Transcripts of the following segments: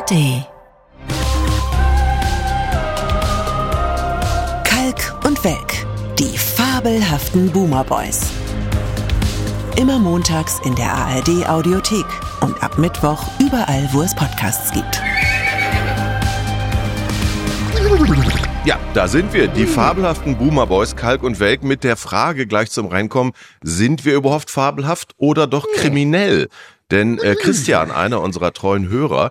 ARD. Kalk und Welk, die fabelhaften Boomer Boys. Immer montags in der ARD Audiothek und ab Mittwoch überall, wo es Podcasts gibt. Ja, da sind wir, die fabelhaften Boomer Boys, Kalk und Welk, mit der Frage gleich zum Reinkommen, sind wir überhaupt fabelhaft oder doch kriminell? Denn äh, Christian, einer unserer treuen Hörer,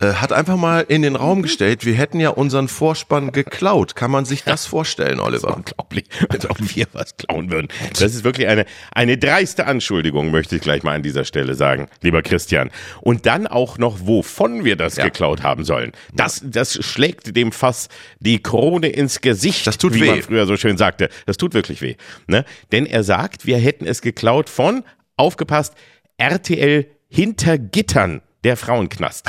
äh, hat einfach mal in den Raum gestellt, wir hätten ja unseren Vorspann geklaut. Kann man sich das vorstellen, Oliver? Unglaublich, als ob wir was klauen würden. Das ist wirklich eine, eine dreiste Anschuldigung, möchte ich gleich mal an dieser Stelle sagen, lieber Christian. Und dann auch noch, wovon wir das Ja. geklaut haben sollen. Das, das schlägt dem Fass die Krone ins Gesicht, Das tut wie weh. man früher so schön sagte. Das tut wirklich weh. Ne? Denn er sagt, wir hätten es geklaut von, aufgepasst, RTL hinter Gittern, der Frauenknast.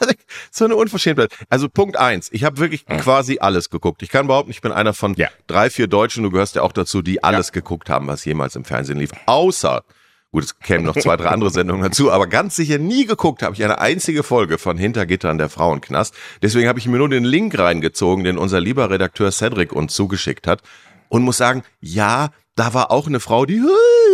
so eine Unverschämtheit. Also Punkt eins, ich habe wirklich quasi alles geguckt. Ich kann behaupten, ich bin einer von Ja. drei, vier Deutschen, du gehörst ja auch dazu, die alles geguckt haben, was jemals im Fernsehen lief. Außer, gut, es kämen noch zwei, drei andere Sendungen dazu, aber ganz sicher nie geguckt habe ich eine einzige Folge von Hintergittern der Frauenknast. Deswegen habe ich mir nur den Link reingezogen, den unser lieber Redakteur Cedric uns zugeschickt hat. Und muss sagen, ja, da war auch eine Frau, die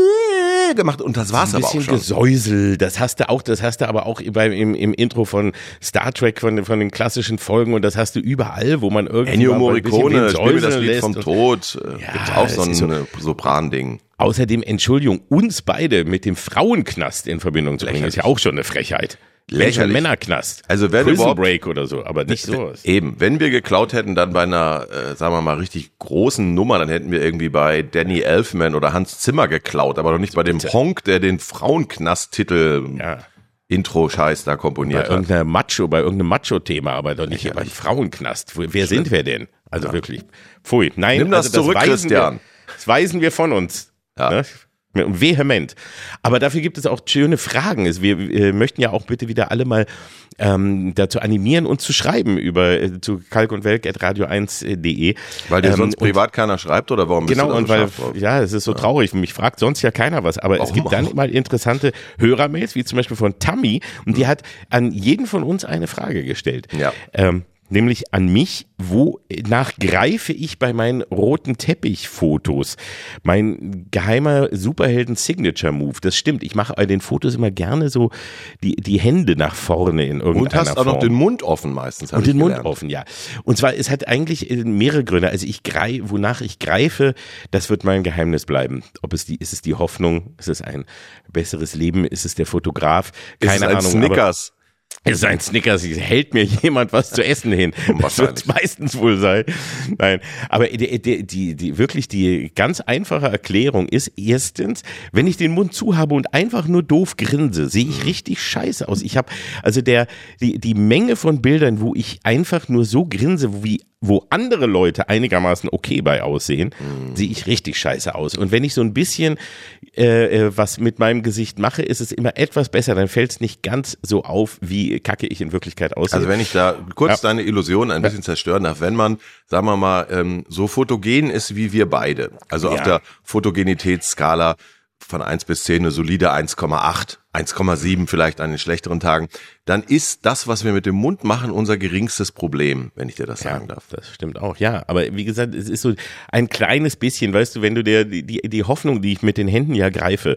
gemacht und das war's ein aber auch bisschen schon. Gesäusel, das hast du auch, das hast du aber auch beim, im, im Intro von Star Trek, von, von den klassischen Folgen und das hast du überall, wo man irgendwie Ennio ein bisschen Morricone, spiel das Lied vom Tod. Äh, Ja, gibt's auch so ein so- äh, Sopran-Ding. Außerdem, Entschuldigung, uns beide mit dem Frauenknast in Verbindung zu bringen, ist ja auch schon eine Frechheit. Lächerlich. Männerknast. Also wenn Prison überhaupt- Break oder so, aber nicht sowas. Eben, wenn wir geklaut hätten, dann bei einer, äh, sagen wir mal, richtig großen Nummer, dann hätten wir irgendwie bei Danny Elfman oder Hans Zimmer geklaut, aber doch nicht bei dem Honk, der den Frauenknast-Titel Ja. Intro-Scheiß da Bei komponiert hat. irgendeiner Macho, bei irgendeinem Macho-Thema, aber doch nicht beim Frauenknast. Wer sind wir denn? Also wirklich. Pfui. Nein, Nimm das also zurück, weisen Christian. Wir, das weisen wir von uns. Ja. Ne? Und Vehement. Aber dafür gibt es auch schöne Fragen. Es- Wir, möchten ja auch bitte wieder alle mal ähm, dazu animieren, uns zu schreiben über äh, zu kalk und welk at radio1.de. Weil dir Ähm, sonst und- privat keiner schreibt oder warum bist Genau, du da und weil, ja, es ist so traurig. Mich fragt sonst ja keiner was. Aber es Warum gibt dann mal interessante Hörermails, wie zum Beispiel von Tammy. Und die hat an jeden von uns eine Frage gestellt. Ja. Ähm, nämlich an mich, wonach greife ich bei meinen roten Teppichfotos? Mein geheimer Superhelden-Signature-Move. Das stimmt. Ich mache bei den Fotos immer gerne so die, die Hände nach vorne in irgendeiner Und hast auch noch Form. den Mund offen meistens. Und den Mund gelernt. offen, ja. Und zwar, es hat eigentlich äh, mehrere Gründe. Also ich greif, wonach ich greife, das wird mein Geheimnis bleiben. Ob es die, ist es die Hoffnung, ist es ein besseres Leben, ist es der Fotograf, Ist keine es ein Ahnung. Snickers. Ist ein Snickers, hält mir jemand was zu essen hin. Das wird meistens wohl sein. Nein, aber die, die, die, wirklich die ganz einfache Erklärung ist erstens, wenn ich den Mund zu habe und einfach nur doof grinse, sehe ich richtig scheiße aus. Ich habe also der die die Menge von Bildern, wo ich einfach nur so grinse, wie wo andere Leute einigermaßen okay bei aussehen, sehe ich richtig scheiße aus. Und wenn ich so ein bisschen äh, äh, was mit meinem Gesicht mache, ist es immer etwas besser. Dann fällt es nicht ganz so auf, wie kacke ich in Wirklichkeit aussehe. Also wenn ich da kurz Ja. deine Illusion ein bisschen zerstören darf, wenn man, sagen wir mal, ähm, so fotogen ist wie wir beide, also auf Ja. der Fotogenitätsskala von 1 bis 10 eine solide 1,8, 1,7 vielleicht an den schlechteren Tagen, dann ist das, was wir mit dem Mund machen, unser geringstes Problem, wenn ich dir das sagen darf. Das stimmt auch, ja. Aber wie gesagt, es ist so ein kleines bisschen, weißt du, wenn du dir die, die, die Hoffnung, die ich mit den Händen ja greife,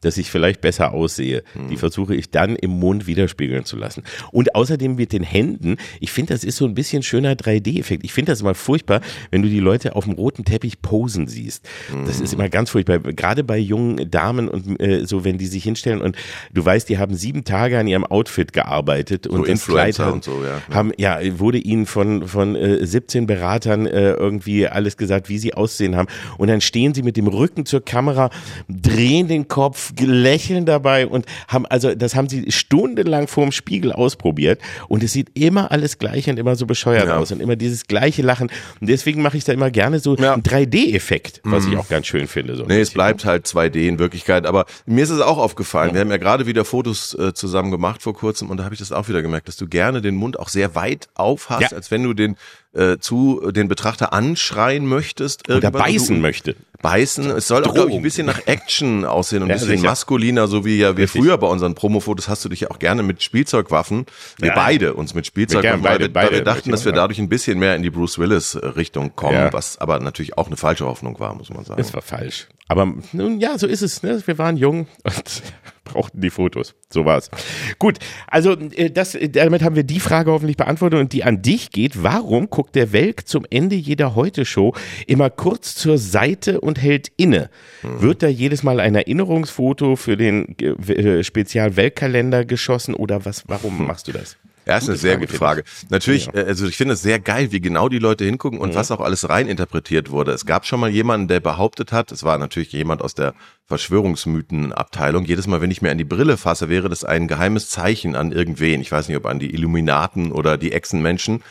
dass ich vielleicht besser aussehe, Hm. die versuche ich dann im Mund widerspiegeln zu lassen. Und außerdem mit den Händen, ich finde, das ist so ein bisschen schöner 3D-Effekt. Ich finde das immer furchtbar, wenn du die Leute auf dem roten Teppich posen siehst. Das Hm. ist immer ganz furchtbar. Gerade bei jungen Damen und äh, so, wenn die sich hinstellen und du weißt, die haben sieben Tage an ihrem Outfit gearbeitet und So das Influencer Kleid und so, ja. haben ja wurde ihnen von von äh, 17 Beratern äh, irgendwie alles gesagt, wie sie aussehen haben und dann stehen sie mit dem Rücken zur Kamera, drehen den Kopf, lächeln dabei und haben also das haben sie stundenlang vorm Spiegel ausprobiert und es sieht immer alles gleich und immer so bescheuert Ja. aus und immer dieses gleiche Lachen und deswegen mache ich da immer gerne so Ja. einen 3D-Effekt, was ich auch ganz schön finde. So Nee, es bleibt halt 2D in Wirklichkeit. Aber mir ist es auch aufgefallen. Wir haben ja gerade wieder Fotos äh, zusammen gemacht vor kurzem und da habe ich das auch wieder gemerkt, dass du gerne den Mund auch sehr weit auf hast, Ja. als wenn du den äh, zu den Betrachter anschreien möchtest. Oder beißen möchte. Beißen. Es soll auch, glaube ich, ein bisschen nach Action aussehen und ein Ja, bisschen sicher. maskuliner, so wie ja wir Richtig. früher bei unseren Promofotos hast du dich ja auch gerne mit Spielzeugwaffen, wir Ja. beide uns mit Spielzeugwaffen, Wir weil, wir, beide- weil wir dachten, dass wir dadurch ein bisschen mehr in die Bruce Willis Richtung kommen, Ja. was aber natürlich auch eine falsche Hoffnung war, muss man sagen. Das war falsch. Aber nun ja, so ist es. Ne? Wir waren jung und brauchten die Fotos. So war's. Gut, also äh, das, äh, damit haben wir die Frage hoffentlich beantwortet und die an dich geht. Warum guckt der Welk zum Ende jeder Heute-Show immer kurz zur Seite und hält inne? Mhm. Wird da jedes Mal ein Erinnerungsfoto für den äh, Spezial-Weltkalender geschossen oder was? Warum machst du das? Ja, ist eine sehr Frage, gute Frage. Natürlich, Ja. äh, also ich finde es sehr geil, wie genau die Leute hingucken und was auch alles reininterpretiert wurde. Es gab schon mal jemanden, der behauptet hat, es war natürlich jemand aus der Verschwörungsmythenabteilung, jedes Mal, wenn ich mir an die Brille fasse, wäre das ein geheimes Zeichen an irgendwen. Ich weiß nicht, ob an die Illuminaten oder die Echsenmenschen.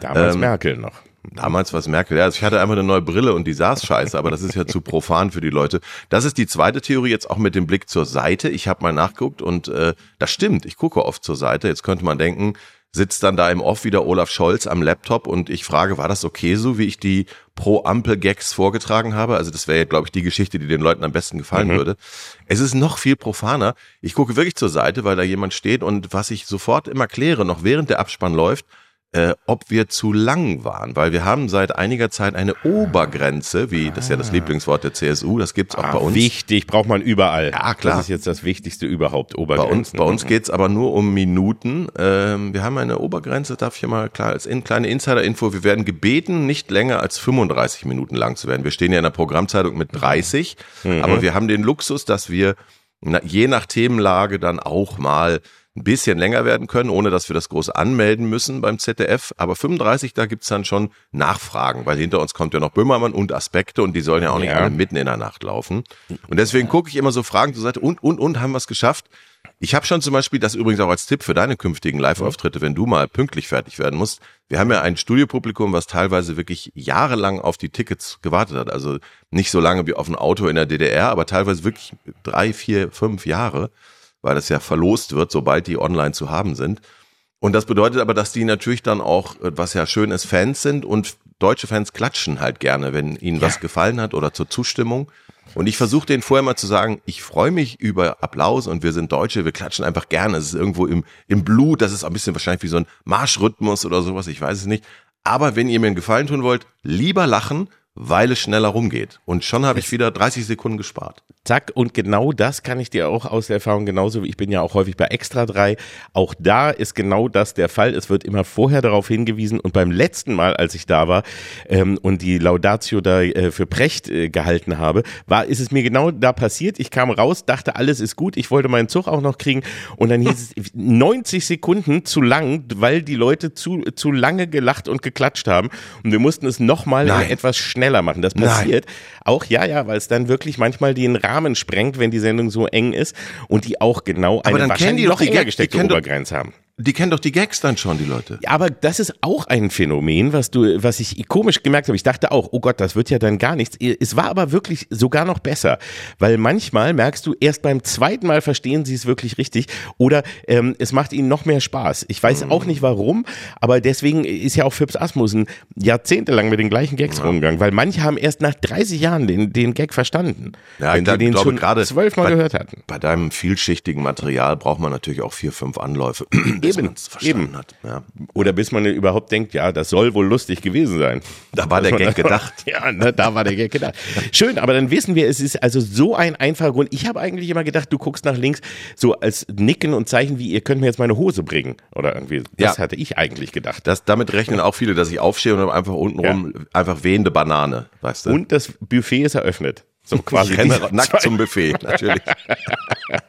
Damals Ähm, Merkel noch. Damals war es Merkel. Ja, also ich hatte einfach eine neue Brille und die saß scheiße, aber das ist ja zu profan für die Leute. Das ist die zweite Theorie jetzt auch mit dem Blick zur Seite. Ich habe mal nachgeguckt und äh, das stimmt. Ich gucke oft zur Seite. Jetzt könnte man denken, sitzt dann da im Off wieder Olaf Scholz am Laptop und ich frage, war das okay so, wie ich die Pro-Ampel-Gags vorgetragen habe? Also das wäre ja, glaube ich, die Geschichte, die den Leuten am besten gefallen würde. Es ist noch viel profaner. Ich gucke wirklich zur Seite, weil da jemand steht und was ich sofort immer kläre, noch während der Abspann läuft, äh, ob wir zu lang waren, weil wir haben seit einiger Zeit eine Obergrenze, wie das ist ja das Lieblingswort der CSU, das gibt's auch Ah, bei uns. Wichtig, braucht man überall. Ja, klar. Das ist jetzt das Wichtigste überhaupt, Bei uns, bei uns geht's aber nur um Minuten. Ähm, wir haben eine Obergrenze, darf ich hier mal klar als in, kleine Insider-Info, wir werden gebeten, nicht länger als 35 Minuten lang zu werden. Wir stehen ja in der Programmzeitung mit 30, aber wir haben den Luxus, dass wir na, je nach Themenlage dann auch mal ein bisschen länger werden können, ohne dass wir das groß anmelden müssen beim ZDF. Aber 35, da gibt's dann schon Nachfragen, weil hinter uns kommt ja noch Böhmermann und Aspekte und die sollen ja auch nicht Ja. alle mitten in der Nacht laufen. Und deswegen gucke ich immer so Fragen zur Seite und, und, und, haben wir es geschafft? Ich habe schon zum Beispiel, das übrigens auch als Tipp für deine künftigen Live-Auftritte, wenn du mal pünktlich fertig werden musst. Wir haben ja ein Studiopublikum, was teilweise wirklich jahrelang auf die Tickets gewartet hat. Also nicht so lange wie auf ein Auto in der DDR, aber teilweise wirklich drei, vier, fünf Jahre, weil das ja verlost wird, sobald die online zu haben sind. Und das bedeutet aber, dass die natürlich dann auch, äh, was ja schön ist, Fans sind und deutsche Fans klatschen halt gerne, wenn ihnen was gefallen hat oder zur Zustimmung. Und ich versuche denen vorher mal zu sagen, ich freue mich über Applaus und wir sind Deutsche, wir klatschen einfach gerne. Es ist irgendwo im, im Blut, das ist ein bisschen wahrscheinlich wie so ein Marschrhythmus oder sowas, ich weiß es nicht. Aber wenn ihr mir einen Gefallen tun wollt, lieber lachen, weil es schneller rumgeht. Und schon habe ich wieder 30 Sekunden gespart. Zack, und genau das kann ich dir auch aus der Erfahrung genauso wie ich bin ja auch häufig bei Extra 3. Auch da ist genau das der Fall. Es wird immer vorher darauf hingewiesen und beim letzten Mal, als ich da war ähm, und die Laudatio da äh, für Precht äh, gehalten habe, war, ist es mir genau da passiert. Ich kam raus, dachte, alles ist gut. Ich wollte meinen Zug auch noch kriegen und dann hieß es 90 Sekunden zu lang, weil die Leute zu, zu lange gelacht und geklatscht haben und wir mussten es nochmal etwas schneller machen. Das Nein. passiert auch, ja, ja, weil es dann wirklich manchmal den Rahmen sprengt, wenn die Sendung so eng ist und die auch genau eine wahrscheinlich noch enger gesteckte Obergrenze haben. Die kennen doch die Gags dann schon, die Leute. Ja, aber das ist auch ein Phänomen, was du, was ich komisch gemerkt habe. Ich dachte auch, oh Gott, das wird ja dann gar nichts. Es war aber wirklich sogar noch besser, weil manchmal merkst du erst beim zweiten Mal verstehen sie es wirklich richtig oder ähm, es macht ihnen noch mehr Spaß. Ich weiß auch nicht warum, aber deswegen ist ja auch Phipps Asmussen jahrzehntelang mit den gleichen Gags rumgegangen, weil manche haben erst nach 30 Jahren den, den Gag verstanden, Ja, wenn sie den schon gerade zwölfmal gehört hatten. Bei deinem vielschichtigen Material braucht man natürlich auch vier, fünf Anläufe, bis Eben, man's verstanden eben. hat. Ja. Oder bis man überhaupt denkt, ja, das soll wohl lustig gewesen sein. Da war der man- Gag gedacht. Ja, ne, da war der Gag gedacht. Schön, aber dann wissen wir, es ist also so ein einfacher Grund. Ich habe eigentlich immer gedacht, du guckst nach links so als Nicken und Zeichen wie, ihr könnt mir jetzt meine Hose bringen. Oder irgendwie, das Ja. hatte ich eigentlich gedacht. Das, damit rechnen auch viele, dass ich aufstehe und einfach untenrum einfach wehende Banane, weißt du? Und das Buffet ist eröffnet. So quasi. nackt zum Buffet, natürlich.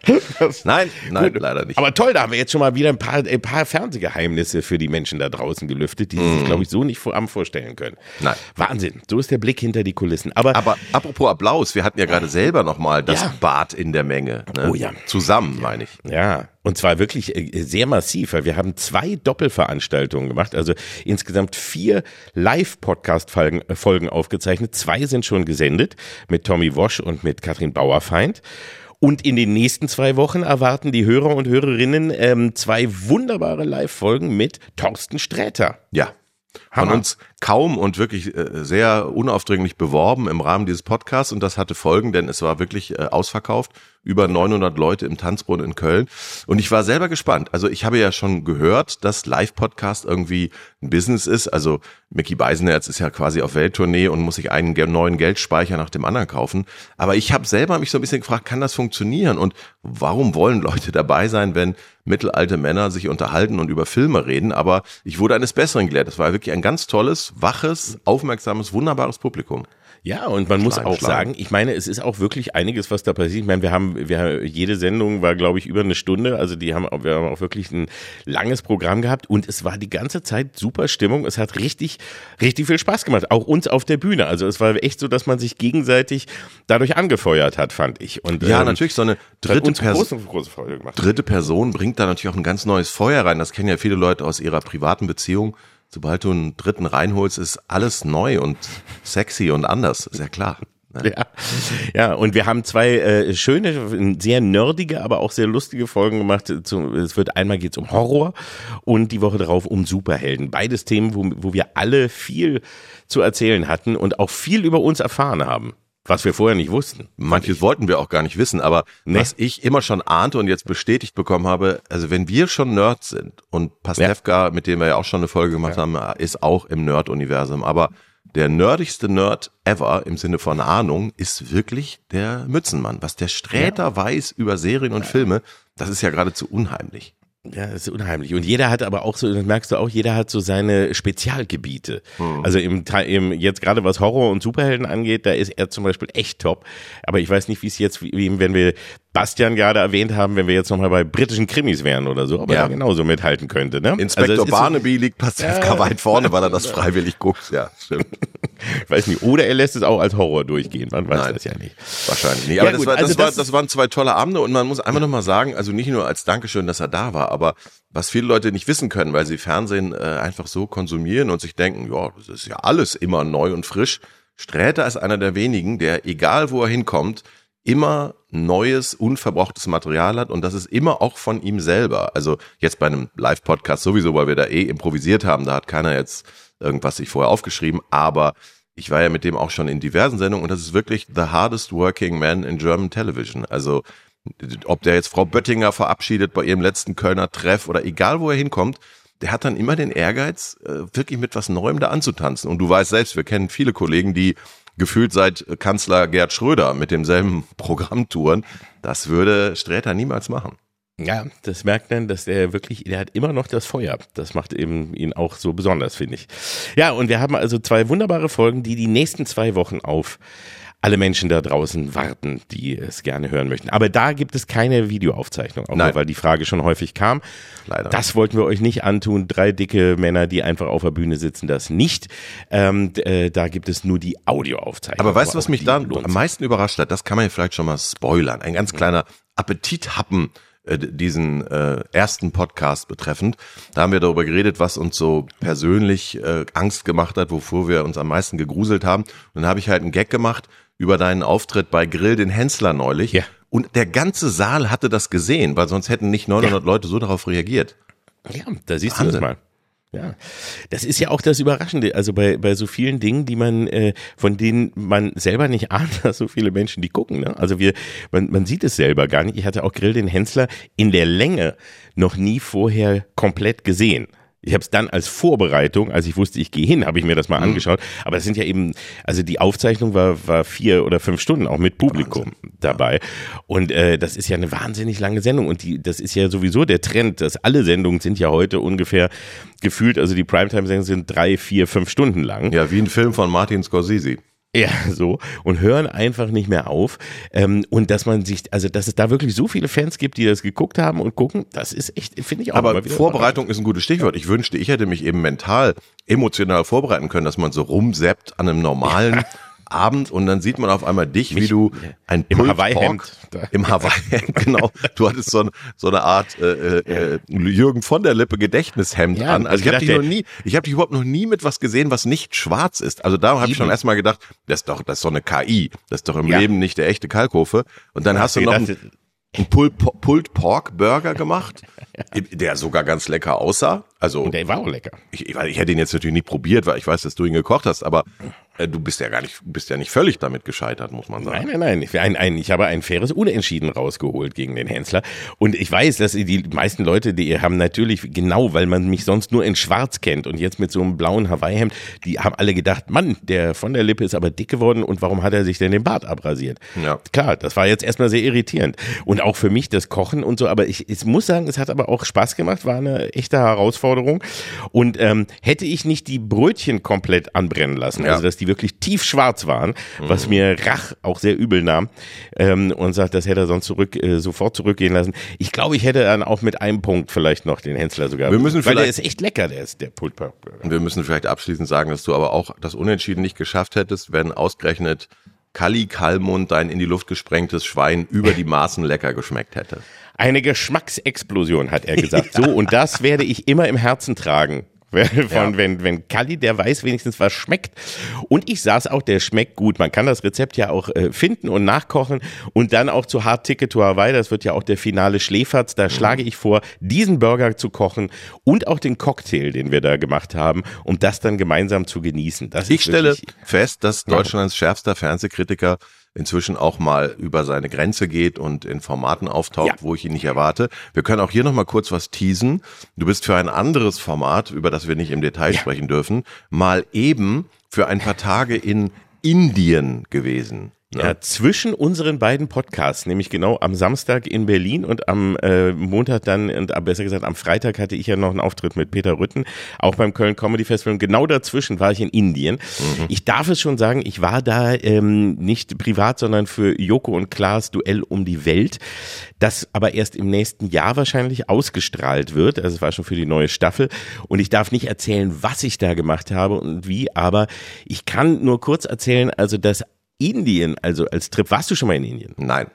nein, nein, leider nicht. Aber toll, da haben wir jetzt schon mal wieder ein paar, ein paar Fernsehgeheimnisse für die Menschen da draußen gelüftet, die sich, glaube ich, so nicht vor, am vorstellen können. Mhm. Nein. Wahnsinn. So ist der Blick hinter die Kulissen. Aber, Aber apropos Applaus, wir hatten ja gerade selber nochmal das Ja. Bad in der Menge. Ne? Oh ja. Zusammen, meine ich. Ja, und zwar wirklich äh, sehr massiv, weil wir haben zwei Doppelveranstaltungen gemacht, also insgesamt vier Live-Podcast-Folgen äh, aufgezeichnet. Zwei sind schon gesendet mit Tommy Wosch und mit Katrin Bauerfeind. Und in den nächsten zwei Wochen erwarten die Hörer und Hörerinnen ähm, zwei wunderbare Live-Folgen mit Thorsten Sträter. Ja. Von uns kaum und wirklich äh, sehr unaufdringlich beworben im Rahmen dieses Podcasts und das hatte Folgen, denn es war wirklich ausverkauft. Über 900 Leute im Tanzbrunnen in Köln. Und ich war selber gespannt. Also ich habe ja schon gehört, dass Live-Podcast irgendwie ein Business ist. Also Mickey Beisenherz ist ja quasi auf Welttournee und muss sich einen neuen Geldspeicher nach dem anderen kaufen. Aber ich habe selber mich so ein bisschen gefragt, kann das funktionieren? Und warum wollen Leute dabei sein, wenn mittelalte Männer sich unterhalten und über Filme reden? Aber ich wurde eines Besseren gelehrt. Das war wirklich ein ganz tolles, waches, aufmerksames, wunderbares Publikum. Ja, und man muss auch sagen, ich meine, es ist auch wirklich einiges, was da passiert. Ich meine, wir haben, wir, jede Sendung war, glaube ich, über eine Stunde. Also die haben, wir haben auch wirklich ein langes Programm gehabt und es war die ganze Zeit super Stimmung. Es hat richtig, richtig viel Spaß gemacht. Auch uns auf der Bühne. Also es war echt so, dass man sich gegenseitig dadurch angefeuert hat, fand ich. Und, ja, ähm, natürlich so eine dritte, Pers große, große dritte Person bringt da natürlich auch ein ganz neues Feuer rein. Das kennen ja viele Leute aus ihrer privaten Beziehung sobald du einen dritten reinholst, ist alles neu und sexy und anders, ist ja klar. Ne? Ja. ja, und wir haben zwei äh, schöne, sehr nerdige, aber auch sehr lustige Folgen gemacht. Es wird einmal geht's um Horror und die Woche darauf um Superhelden. Beides Themen, wo, wo wir alle viel zu erzählen hatten und auch viel über uns erfahren haben. Was wir vorher nicht wussten. Manches wollten wir auch gar nicht wissen, aber nee. was ich immer schon ahnte und jetzt bestätigt bekommen habe, also wenn wir schon Nerds sind und Pastewka, ja. mit dem wir ja auch schon eine Folge gemacht ja. haben, ist auch im Nerd-Universum, aber der nerdigste Nerd ever im Sinne von Ahnung ist wirklich der Mützenmann. Was der Sträter ja. weiß über Serien und Filme, das ist ja geradezu unheimlich. Ja, das ist unheimlich. Und jeder hat aber auch so, das merkst du auch, jeder hat so seine Spezialgebiete. Hm. Also im, im jetzt gerade was Horror und Superhelden angeht, da ist er zum Beispiel echt top. Aber ich weiß nicht, wie es jetzt, wie, wenn wir Bastian gerade erwähnt haben, wenn wir jetzt nochmal bei britischen Krimis wären oder so, aber ja. er genauso mithalten könnte. Ne? Inspektor also Barnaby so, liegt Pastewka ja, weit vorne, weil er das freiwillig guckt. Ja, stimmt. ich weiß nicht. Oder er lässt es auch als Horror durchgehen. Man weiß Nein, das ja nicht. Wahrscheinlich nicht. Aber ja, das, war, das, also war, das waren zwei tolle Abende und man muss einfach nochmal sagen, also nicht nur als Dankeschön, dass er da war, aber was viele Leute nicht wissen können, weil sie Fernsehen äh, einfach so konsumieren und sich denken, ja, das ist ja alles immer neu und frisch. Sträter ist einer der wenigen, der, egal wo er hinkommt, immer neues, unverbrauchtes Material hat und das ist immer auch von ihm selber. Also jetzt bei einem Live-Podcast sowieso, weil wir da eh improvisiert haben, da hat keiner jetzt irgendwas sich vorher aufgeschrieben, aber ich war ja mit dem auch schon in diversen Sendungen und das ist wirklich the hardest working man in German Television. Also ob der jetzt Frau Böttinger verabschiedet bei ihrem letzten Kölner Treff oder egal wo er hinkommt, der hat dann immer den Ehrgeiz, äh, wirklich mit was Neuem da anzutanzen. Und du weißt selbst, wir kennen viele Kollegen, die gefühlt seit Kanzler Gerd Schröder mit demselben Programm touren. Das würde Sträter niemals machen. Ja, das merkt man, dass er wirklich, der hat immer noch das Feuer. Das macht eben ihn auch so besonders, finde ich. Ja, und wir haben also zwei wunderbare Folgen, die die nächsten zwei Wochen auf alle Menschen da draußen warten, die es gerne hören möchten. Aber da gibt es keine Videoaufzeichnung, auch Nein. weil die Frage schon häufig kam. Leider. Das wollten wir euch nicht antun. Drei dicke Männer, die einfach auf der Bühne sitzen, das nicht. Ähm, äh, da gibt es nur die Audioaufzeichnung. Aber weißt du, was mich da am meisten überrascht hat? Das kann man ja vielleicht schon mal spoilern. Ein ganz kleiner Appetithappen äh, diesen äh, ersten Podcast betreffend. Da haben wir darüber geredet, was uns so persönlich äh, Angst gemacht hat, wovor wir uns am meisten gegruselt haben. Und dann habe ich halt einen Gag gemacht über deinen Auftritt bei Grill den Hensler neulich. Ja. Und der ganze Saal hatte das gesehen, weil sonst hätten nicht 900 ja. Leute so darauf reagiert. Ja, da siehst Wahnsinn. du das mal. Ja, das ist ja auch das Überraschende. Also bei, bei so vielen Dingen, die man, äh, von denen man selber nicht ahnt, dass so viele Menschen die gucken. Ne? Also wir, man, man sieht es selber gar nicht. Ich hatte auch Grill den Hensler in der Länge noch nie vorher komplett gesehen. Ich habe es dann als Vorbereitung, als ich wusste, ich gehe hin, habe ich mir das mal mhm. angeschaut. Aber das sind ja eben, also die Aufzeichnung war, war vier oder fünf Stunden, auch mit Publikum Wahnsinn. dabei. Und äh, das ist ja eine wahnsinnig lange Sendung. Und die, das ist ja sowieso der Trend, dass alle Sendungen sind ja heute ungefähr gefühlt, also die Primetime-Sendungen sind drei, vier, fünf Stunden lang. Ja, wie ein Film von Martin Scorsese. Ja, so. Und hören einfach nicht mehr auf. Ähm, und dass man sich, also dass es da wirklich so viele Fans gibt, die das geguckt haben und gucken, das ist echt, finde ich auch. Aber Vorbereitung ist ein gutes Stichwort. Ich wünschte, ich hätte mich eben mental, emotional vorbereiten können, dass man so rumseppt an einem normalen ja. Abend und dann sieht man auf einmal dich, Mich, wie du ein im Hawaii-Hemd, im Hawaii-Hemd, genau. Du hattest so, so eine Art äh, äh, Jürgen von der Lippe Gedächtnishemd ja, an. Also ich habe dich noch nie, ich habe dich überhaupt noch nie mit was gesehen, was nicht schwarz ist. Also da habe ich schon erstmal gedacht, das ist doch, das ist doch eine KI. Das ist doch im ja. Leben nicht der echte Kalkofe. Und dann ja, hast du noch ein, einen Pulled, Pork Burger gemacht, der sogar ganz lecker aussah. Also, Und der war auch lecker. ich, ich, ich hätte ihn jetzt natürlich nicht probiert, weil ich weiß, dass du ihn gekocht hast, aber äh, du bist ja gar nicht, bist ja nicht völlig damit gescheitert, muss man sagen. Nein, nein, nein. Ich, ein, ein, ich habe ein faires Unentschieden rausgeholt gegen den Hensler. Und ich weiß, dass die meisten Leute, die haben natürlich genau, weil man mich sonst nur in Schwarz kennt und jetzt mit so einem blauen Hawaii-Hemd, die haben alle gedacht, Mann, der von der Lippe ist aber dick geworden und warum hat er sich denn den Bart abrasiert? Ja. Klar, das war jetzt erstmal sehr irritierend. Und auch für mich das Kochen und so, aber ich, ich muss sagen, es hat aber auch Spaß gemacht, war eine echte Herausforderung. Und ähm, hätte ich nicht die Brötchen komplett anbrennen lassen, Ja. also dass die wirklich tiefschwarz waren, was mir Rach auch sehr übel nahm ähm, und sagt, das hätte er sonst zurück, äh, sofort zurückgehen lassen. Ich glaube, ich hätte dann auch mit einem Punkt vielleicht noch den Hensler sogar. Wir müssen weil der ist echt lecker, der ist der. Und wir müssen vielleicht abschließend sagen, dass du aber auch das Unentschieden nicht geschafft hättest, wenn ausgerechnet Kalli Kalmund dein in die Luft gesprengtes Schwein über die Maßen lecker geschmeckt hätte. Eine Geschmacksexplosion, hat er gesagt. So, und das werde ich immer im Herzen tragen. Von, Ja. wenn, wenn Kalli, der weiß wenigstens, was schmeckt. Und ich saß auch, der schmeckt gut. Man kann das Rezept ja auch äh, finden und nachkochen und dann auch zu Hard Ticket to Hawaii, das wird ja auch der finale Schläferz. Da schlage ich vor, diesen Burger zu kochen und auch den Cocktail, den wir da gemacht haben, um das dann gemeinsam zu genießen. Das Ich stelle fest, dass Deutschlands schärfster Fernsehkritiker inzwischen auch mal über seine Grenze geht und in Formaten auftaucht, Ja. wo ich ihn nicht erwarte. Wir können auch hier noch mal kurz was teasen. Du bist für ein anderes Format, über das wir nicht im Detail sprechen dürfen, mal eben für ein paar Tage in Indien gewesen. Ne? Ja, zwischen unseren beiden Podcasts, nämlich genau am Samstag in Berlin und am äh, Montag dann, und äh, besser gesagt am Freitag hatte ich ja noch einen Auftritt mit Peter Rütten, auch beim Köln Comedy Festival. Und genau dazwischen war ich in Indien. Ich darf es schon sagen, ich war da ähm, nicht privat, sondern für Joko und Klaas Duell um die Welt, das aber erst im nächsten Jahr wahrscheinlich ausgestrahlt wird. Also es war schon für die neue Staffel. Und ich darf nicht erzählen, was ich da gemacht habe und wie, aber ich kann nur kurz erzählen, also dass Indien, also als Trip, warst du schon mal in Indien? Nein.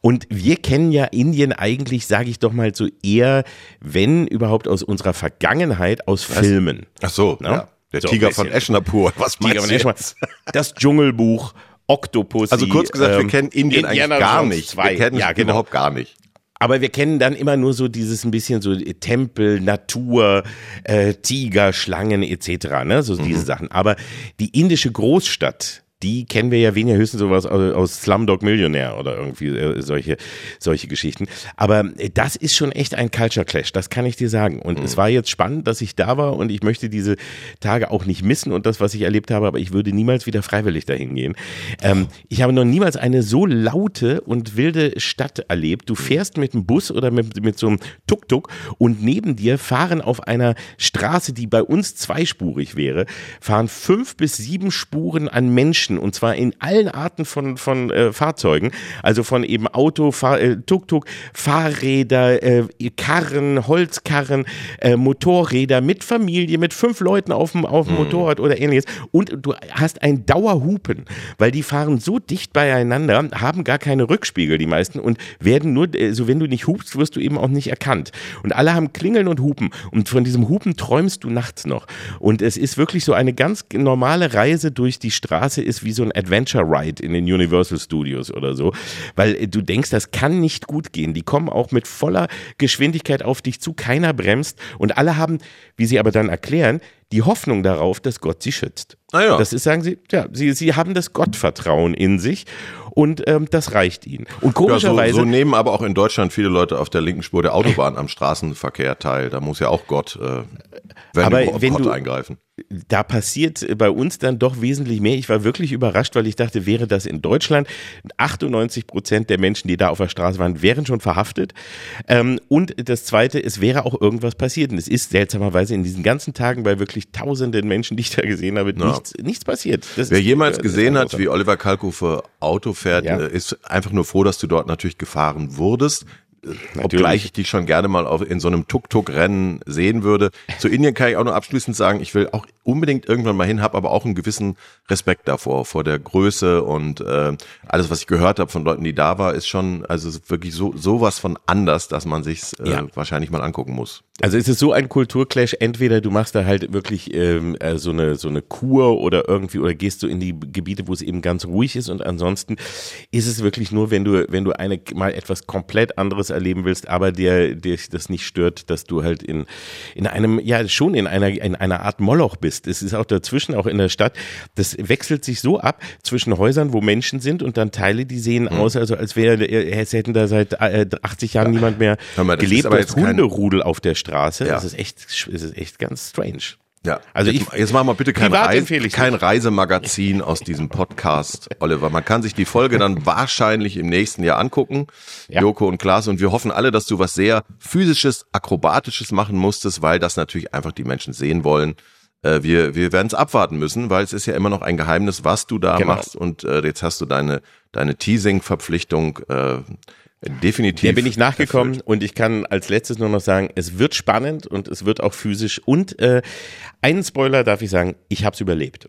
Und wir kennen ja Indien eigentlich, sage ich doch mal so eher, wenn überhaupt aus unserer Vergangenheit, aus Filmen. Ach so, Ja? ja. Der So, Tiger von. Eschnapur. Was Tiger von jetzt? das Dschungelbuch, Octopussy. Also kurz gesagt, wir ähm, kennen Indien eigentlich Indiana gar Jones nicht. 2. Wir kennen ja, es genau. überhaupt gar nicht. Aber wir kennen dann immer nur so dieses ein bisschen so Tempel, Natur, äh, Tiger, Schlangen etc. Ne? So diese Sachen. Aber die indische Großstadt, die kennen wir ja weniger höchstens sowas aus, aus Slumdog Millionär oder irgendwie äh, solche solche Geschichten. Aber äh, das ist schon echt ein Culture Clash, das kann ich dir sagen. Und es war jetzt spannend, dass ich da war und ich möchte diese Tage auch nicht missen und das, was ich erlebt habe, aber ich würde niemals wieder freiwillig dahin gehen. Ähm, ich habe noch niemals eine so laute und wilde Stadt erlebt. Du fährst mit einem Bus oder mit, mit so einem Tuk-Tuk und neben dir fahren auf einer Straße, die bei uns zweispurig wäre, fahren fünf bis sieben Spuren an Menschen und zwar in allen Arten von, von äh, Fahrzeugen. Also von eben Auto, Fahr äh, Tuk-Tuk, Fahrräder, äh, Karren, Holzkarren, äh, Motorräder mit Familie, mit fünf Leuten auf dem, auf dem Motorrad oder ähnliches. Und du hast ein Dauerhupen, weil die fahren so dicht beieinander, haben gar keine Rückspiegel, die meisten, und werden nur, äh, so wenn du nicht hupst, wirst du eben auch nicht erkannt. Und alle haben Klingeln und Hupen. Und von diesem Hupen träumst du nachts noch. Und es ist wirklich so eine ganz normale Reise durch die Straße, ist wie so ein Adventure Ride in den Universal Studios oder so. Weil äh, du denkst, das kann nicht gut gehen. Die kommen auch mit voller Geschwindigkeit auf dich zu, keiner bremst. Und alle haben, wie sie aber dann erklären, die Hoffnung darauf, dass Gott sie schützt. Ah ja. Das ist, sagen sie, ja, sie, sie haben das Gottvertrauen in sich und ähm, das reicht ihnen. Und Ja, so, komischerweise, so nehmen aber auch in Deutschland viele Leute auf der linken Spur der Autobahn am Straßenverkehr teil. Da muss ja auch Gott, äh, wenn, Aber überhaupt wenn Gott du- eingreifen. da passiert bei uns dann doch wesentlich mehr. Ich war wirklich überrascht, weil ich dachte, wäre das in Deutschland 98 Prozent der Menschen, die da auf der Straße waren, wären schon verhaftet. Ähm, und das Zweite, es wäre auch irgendwas passiert. Und es ist seltsamerweise in diesen ganzen Tagen bei wirklich tausenden Menschen, die ich da gesehen habe, nichts, nichts passiert. Das Wer jemals das gesehen hat, wie Oliver Kalkofe Auto fährt, Ja. äh, ist einfach nur froh, dass du dort natürlich gefahren wurdest. Äh, Obgleich ich dich schon gerne mal auf, in so einem Tuk-Tuk-Rennen sehen würde. Zu Indien kann ich auch nur abschließend sagen, ich will auch unbedingt irgendwann mal hin, habe aber auch einen gewissen Respekt davor, vor der Größe und äh, alles, was ich gehört habe von Leuten, die da war, ist schon, also wirklich so sowas von anders, dass man sich äh, Ja. wahrscheinlich mal angucken muss. Also es ist so ein Kulturclash, entweder du machst da halt wirklich ähm, äh, so eine so eine Kur oder irgendwie oder gehst du in die Gebiete, wo es eben ganz ruhig ist und ansonsten ist es wirklich nur, wenn du wenn du eine mal etwas komplett anderes erleben willst, aber dir dir das nicht stört, dass du halt in in einem ja schon in einer in einer Art Moloch bist. Es ist auch dazwischen auch in der Stadt, das wechselt sich so ab zwischen Häusern, wo Menschen sind und dann Teile, die sehen mhm. aus also als wäre es hätten da seit 80 äh, Jahren niemand mehr mal, gelebt, als Hunderudel auf der Stadt. Straße. Ja. Das ist echt, das ist echt ganz strange. Ja, also jetzt, ich, jetzt machen wir bitte kein, Reise, kein Reisemagazin aus diesem Podcast, Oliver. Man kann sich die Folge dann wahrscheinlich im nächsten Jahr angucken, ja. Joko und Klaas. Und wir hoffen alle, dass du was sehr physisches, akrobatisches machen musstest, weil das natürlich einfach die Menschen sehen wollen. Äh, wir wir werden es abwarten müssen, weil es ist ja immer noch ein Geheimnis, was du da genau. machst. Und äh, jetzt hast du deine deine Teasing-Verpflichtung. Äh, Definitiv. Der bin ich nachgekommen erfüllt. und ich kann als letztes nur noch sagen, es wird spannend und es wird auch physisch. Und äh, einen Spoiler darf ich sagen, ich habe es überlebt.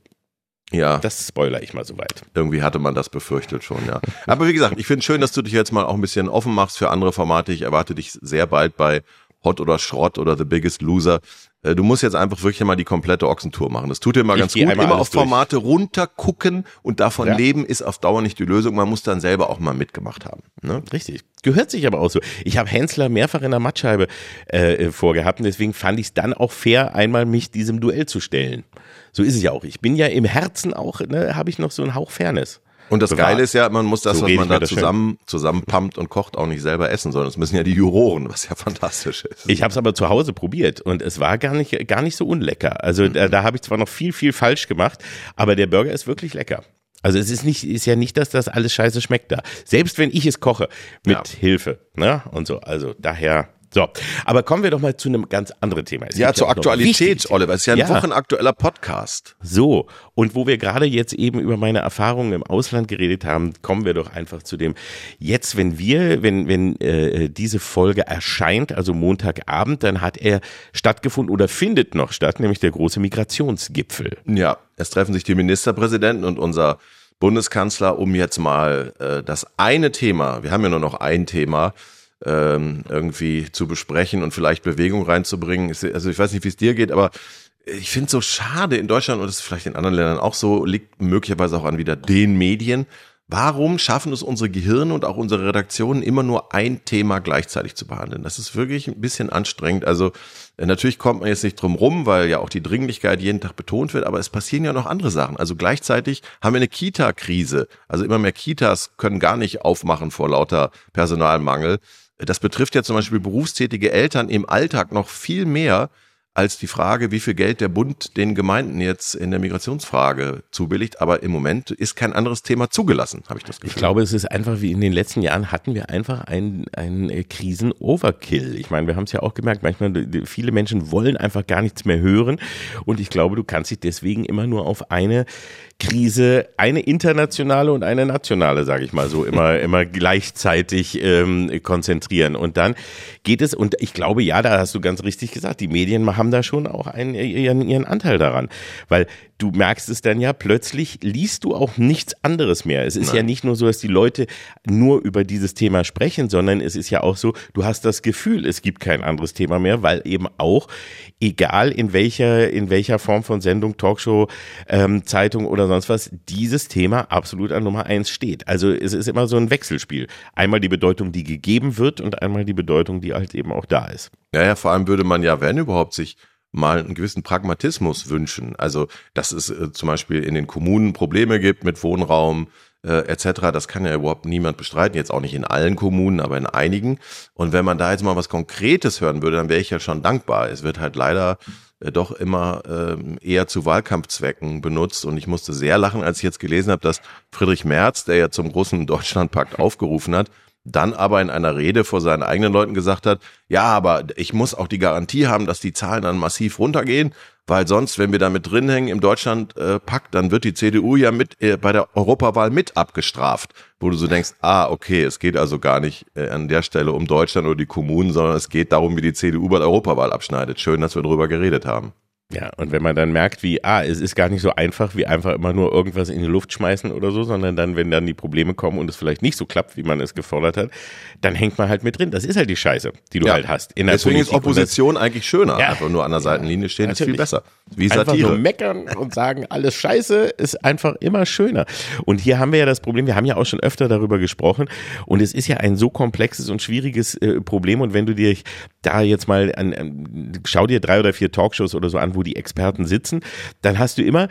Ja. Das spoiler ich mal soweit. Irgendwie hatte man das befürchtet schon, ja. Aber wie gesagt, ich finde schön, dass du dich jetzt mal auch ein bisschen offen machst für andere Formate. Ich erwarte dich sehr bald bei Hot oder Schrott oder The Biggest Loser. Äh, du musst jetzt einfach wirklich mal die komplette Ochsentour machen. Das tut dir mal ganz gut. Immer auf Formate durch. runtergucken und davon ja. leben ist auf Dauer nicht die Lösung. Man muss dann selber auch mal mitgemacht haben. Ne? Richtig. Gehört sich aber auch so. Ich habe Hensler mehrfach in der Mattscheibe äh, vorgehabt und deswegen fand ich es dann auch fair, einmal mich diesem Duell zu stellen. So ist es ja auch. Ich bin ja im Herzen auch, ne, habe ich noch so einen Hauch Fairness. Und das bewahrt. Geile ist ja, man muss das, so was man da zusammen, zusammenpumpt und kocht, auch nicht selber essen, sondern es müssen ja die Juroren, was ja fantastisch ist. Ich habe es aber zu Hause probiert und es war gar nicht, gar nicht so unlecker. Also mhm. da, da habe ich zwar noch viel, viel falsch gemacht, aber der Burger ist wirklich lecker. Also es ist nicht, ist ja nicht, dass das alles scheiße schmeckt da. Selbst wenn ich es koche, mit ja. Hilfe, ne? Und so. Also daher so, aber kommen wir doch mal zu einem ganz anderen Thema. Es ja, zur Aktualität, Oliver. Es ist ja ein ja. wochenaktueller Podcast. So, und wo wir gerade jetzt eben über meine Erfahrungen im Ausland geredet haben, kommen wir doch einfach zu dem, jetzt wenn wir, wenn, wenn äh, diese Folge erscheint, also Montagabend, dann hat er stattgefunden oder findet noch statt, nämlich der große Migrationsgipfel. Ja, es treffen sich die Ministerpräsidenten und unser Bundeskanzler, um jetzt mal äh, das eine Thema, wir haben ja nur noch ein Thema, ähm, irgendwie zu besprechen und vielleicht Bewegung reinzubringen. Also ich weiß nicht, wie es dir geht, aber ich finde es so schade in Deutschland und das ist vielleicht in anderen Ländern auch so, liegt möglicherweise auch an wieder den Medien. Warum schaffen es unsere Gehirne und auch unsere Redaktionen immer nur ein Thema gleichzeitig zu behandeln? Das ist wirklich ein bisschen anstrengend. Also äh, natürlich kommt man jetzt nicht drum rum, weil ja auch die Dringlichkeit jeden Tag betont wird, aber es passieren ja noch andere Sachen. Also gleichzeitig haben wir eine Kita-Krise. Also immer mehr Kitas können gar nicht aufmachen vor lauter Personalmangel. Das betrifft ja zum Beispiel berufstätige Eltern im Alltag noch viel mehr als die Frage, wie viel Geld der Bund den Gemeinden jetzt in der Migrationsfrage zubilligt. Aber im Moment ist kein anderes Thema zugelassen, habe ich das Gefühl. Ich glaube, es ist einfach wie in den letzten Jahren hatten wir einfach einen, einen Krisen-Overkill. Ich meine, wir haben es ja auch gemerkt, manchmal viele Menschen wollen einfach gar nichts mehr hören. Und ich glaube, du kannst dich deswegen immer nur auf eine Krise, eine internationale und eine nationale, sage ich mal so, immer, immer gleichzeitig ähm, konzentrieren. Und dann geht es, und ich glaube, ja, da hast du ganz richtig gesagt, die Medien haben da schon auch einen, ihren, ihren Anteil daran. Weil du merkst es dann ja, plötzlich liest du auch nichts anderes mehr. Es ist Nein. ja nicht nur so, dass die Leute nur über dieses Thema sprechen, sondern es ist ja auch so, du hast das Gefühl, es gibt kein anderes Thema mehr, weil eben auch, egal in welcher, in welcher Form von Sendung, Talkshow, ähm, Zeitung oder sonst was, dieses Thema absolut an Nummer eins steht. Also es ist immer so ein Wechselspiel. Einmal die Bedeutung, die gegeben wird und einmal die Bedeutung, die halt eben auch da ist. Ja, ja, vor allem würde man ja, wenn überhaupt, sich mal einen gewissen Pragmatismus wünschen. Also, dass es äh, zum Beispiel in den Kommunen Probleme gibt mit Wohnraum, äh, etc. Das kann ja überhaupt niemand bestreiten, jetzt auch nicht in allen Kommunen, aber in einigen. Und wenn man da jetzt mal was Konkretes hören würde, dann wäre ich ja schon dankbar. Es wird halt leider äh, doch immer äh, eher zu Wahlkampfzwecken benutzt. Und ich musste sehr lachen, als ich jetzt gelesen habe, dass Friedrich Merz, der ja zum großen Deutschlandpakt aufgerufen hat, dann aber in einer Rede vor seinen eigenen Leuten gesagt hat, ja, aber ich muss auch die Garantie haben, dass die Zahlen dann massiv runtergehen, weil sonst, wenn wir da mit drin hängen im Deutschland-Pakt, äh, dann wird die CDU ja mit äh, bei der Europawahl mit abgestraft, wo du so denkst, ah, okay, es geht also gar nicht äh, an der Stelle um Deutschland oder die Kommunen, sondern es geht darum, wie die CDU bei der Europawahl abschneidet. Schön, dass wir darüber geredet haben. Ja, und wenn man dann merkt, wie, ah, es ist gar nicht so einfach, wie einfach immer nur irgendwas in die Luft schmeißen oder so, sondern dann, wenn dann die Probleme kommen und es vielleicht nicht so klappt, wie man es gefordert hat, dann hängt man halt mit drin. Das ist halt die Scheiße, die du ja. halt hast. Deswegen Politik ist Opposition das, eigentlich schöner. Ja. Einfach nur an der Seitenlinie stehen ist viel besser. Wie Satire. Einfach nur meckern und sagen, alles scheiße, ist einfach immer schöner. Und hier haben wir ja das Problem, wir haben ja auch schon öfter darüber gesprochen und es ist ja ein so komplexes und schwieriges äh, Problem und wenn du dir da jetzt mal an, an, schau dir drei oder vier Talkshows oder so an, wo die Experten sitzen, dann hast du immer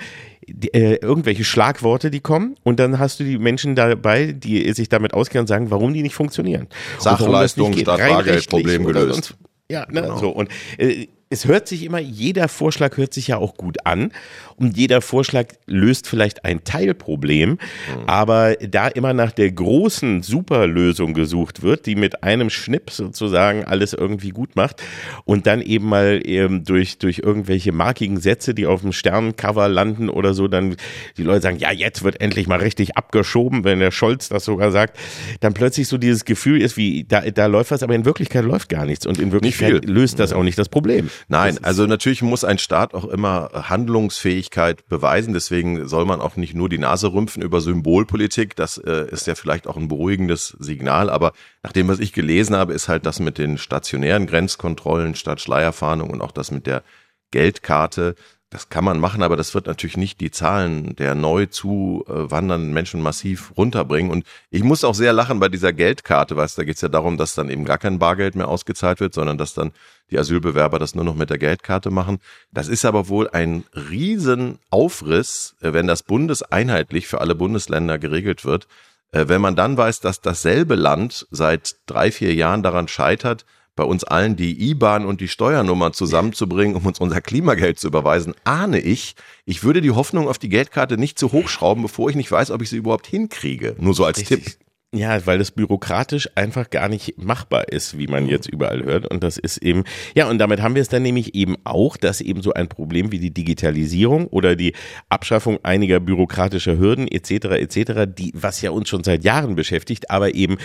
die, äh, irgendwelche Schlagworte, die kommen und dann hast du die Menschen dabei, die sich damit auskennen und sagen, warum die nicht funktionieren. Sachleistung statt Bargeldproblem gelöst. Ja, ne, genau. so und äh, es hört sich immer, jeder Vorschlag hört sich ja auch gut an und jeder Vorschlag löst vielleicht ein Teilproblem, mhm. aber da immer nach der großen Superlösung gesucht wird, die mit einem Schnipp sozusagen alles irgendwie gut macht und dann eben mal eben durch, durch irgendwelche markigen Sätze, die auf dem Sternencover landen oder so, dann die Leute sagen, ja, jetzt wird endlich mal richtig abgeschoben, wenn der Scholz das sogar sagt, dann plötzlich so dieses Gefühl ist, wie da, da läuft was, aber in Wirklichkeit läuft gar nichts und in Wirklichkeit löst das auch nicht das Problem. Nein, also natürlich muss ein Staat auch immer Handlungsfähigkeit beweisen. Deswegen soll man auch nicht nur die Nase rümpfen über Symbolpolitik. Das äh, ist ja vielleicht auch ein beruhigendes Signal. Aber nach dem, was ich gelesen habe, ist halt das mit den stationären Grenzkontrollen statt Schleierfahndung und auch das mit der Geldkarte das kann man machen, aber das wird natürlich nicht die Zahlen der neu zuwandernden Menschen massiv runterbringen. Und ich muss auch sehr lachen bei dieser Geldkarte, weißt da geht es ja darum, dass dann eben gar kein Bargeld mehr ausgezahlt wird, sondern dass dann die Asylbewerber das nur noch mit der Geldkarte machen. Das ist aber wohl ein Riesenaufriss, äh, wenn das bundeseinheitlich für alle Bundesländer geregelt wird. Äh, wenn man dann weiß, dass dasselbe Land seit drei, vier Jahren daran scheitert, bei uns allen die IBAN und die Steuernummer zusammenzubringen, um uns unser Klimageld zu überweisen, ahne ich, ich würde die Hoffnung auf die Geldkarte nicht zu hochschrauben, bevor ich nicht weiß, ob ich sie überhaupt hinkriege. Nur so als Richtig. Tipp. Ja, weil das bürokratisch einfach gar nicht machbar ist, wie man mhm. jetzt überall hört. Und das ist eben, ja, und damit haben wir es dann nämlich eben auch, dass eben so ein Problem wie die Digitalisierung oder die Abschaffung einiger bürokratischer Hürden etc. etc., die, was ja uns schon seit Jahren beschäftigt, aber eben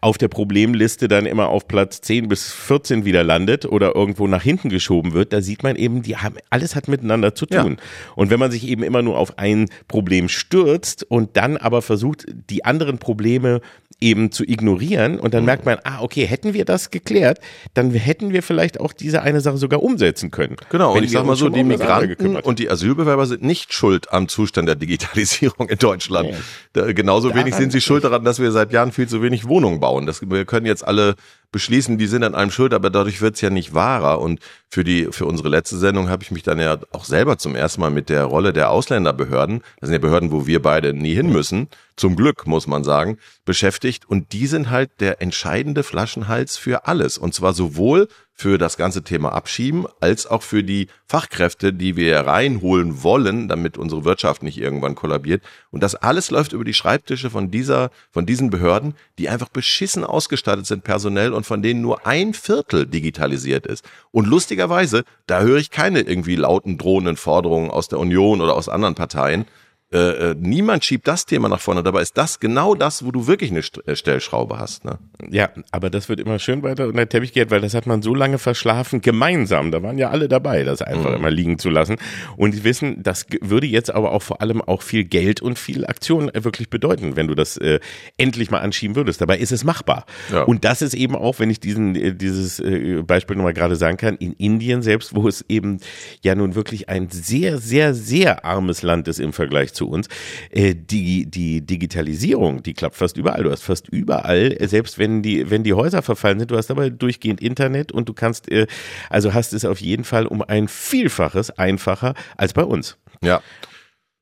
auf der Problemliste dann immer auf Platz 10 bis 14 wieder landet oder irgendwo nach hinten geschoben wird, da sieht man eben, die haben, alles hat miteinander zu tun. Ja. Und wenn man sich eben immer nur auf ein Problem stürzt und dann aber versucht, die anderen Probleme eben zu ignorieren und dann mhm. merkt man, ah, okay, hätten wir das geklärt, dann hätten wir vielleicht auch diese eine Sache sogar umsetzen können. Genau, und ich sag mal so, die Migranten und die Asylbewerber sind nicht schuld am Zustand der Digitalisierung in Deutschland. Nee. genauso daran wenig sind sie schuld daran, dass wir seit Jahren viel zu wenig Wohnungen bauen. Das, wir können jetzt alle beschließen, die sind an einem schuld, aber dadurch wird's ja nicht wahrer. Und für die, für unsere letzte Sendung habe ich mich dann ja auch selber zum ersten Mal mit der Rolle der Ausländerbehörden, das sind ja Behörden, wo wir beide nie hin müssen, zum Glück muss man sagen, beschäftigt. Und die sind halt der entscheidende Flaschenhals für alles. Und zwar sowohl für das ganze Thema Abschieben, als auch für die Fachkräfte, die wir reinholen wollen, damit unsere Wirtschaft nicht irgendwann kollabiert. Und das alles läuft über die Schreibtische von dieser, von diesen Behörden, die einfach beschissen ausgestattet sind personell und von denen nur ein Viertel digitalisiert ist. Und lustigerweise, da höre ich keine irgendwie lauten drohenden Forderungen aus der Union oder aus anderen Parteien, äh, äh, niemand schiebt das Thema nach vorne. Dabei ist das genau das, wo du wirklich eine äh, Stellschraube hast. Ne? Ja, aber das wird immer schön weiter unter Teppich geht, weil das hat man so lange verschlafen, gemeinsam. Da waren ja alle dabei, das einfach mhm. immer liegen zu lassen. Und die wissen, das würde jetzt aber auch vor allem auch viel Geld und viel Aktion wirklich bedeuten, wenn du das äh, endlich mal anschieben würdest. Dabei ist es machbar. Ja. Und das ist eben auch, wenn ich diesen äh, dieses äh, Beispiel nochmal gerade sagen kann, in Indien selbst, wo es eben ja nun wirklich ein sehr, sehr, sehr armes Land ist im Vergleich zu uns. Äh, die, die Digitalisierung, die klappt fast überall. Du hast fast überall, äh, selbst wenn die, wenn die Häuser verfallen sind, du hast aber durchgehend Internet und du kannst, äh, also hast es auf jeden Fall um ein Vielfaches einfacher als bei uns. Ja.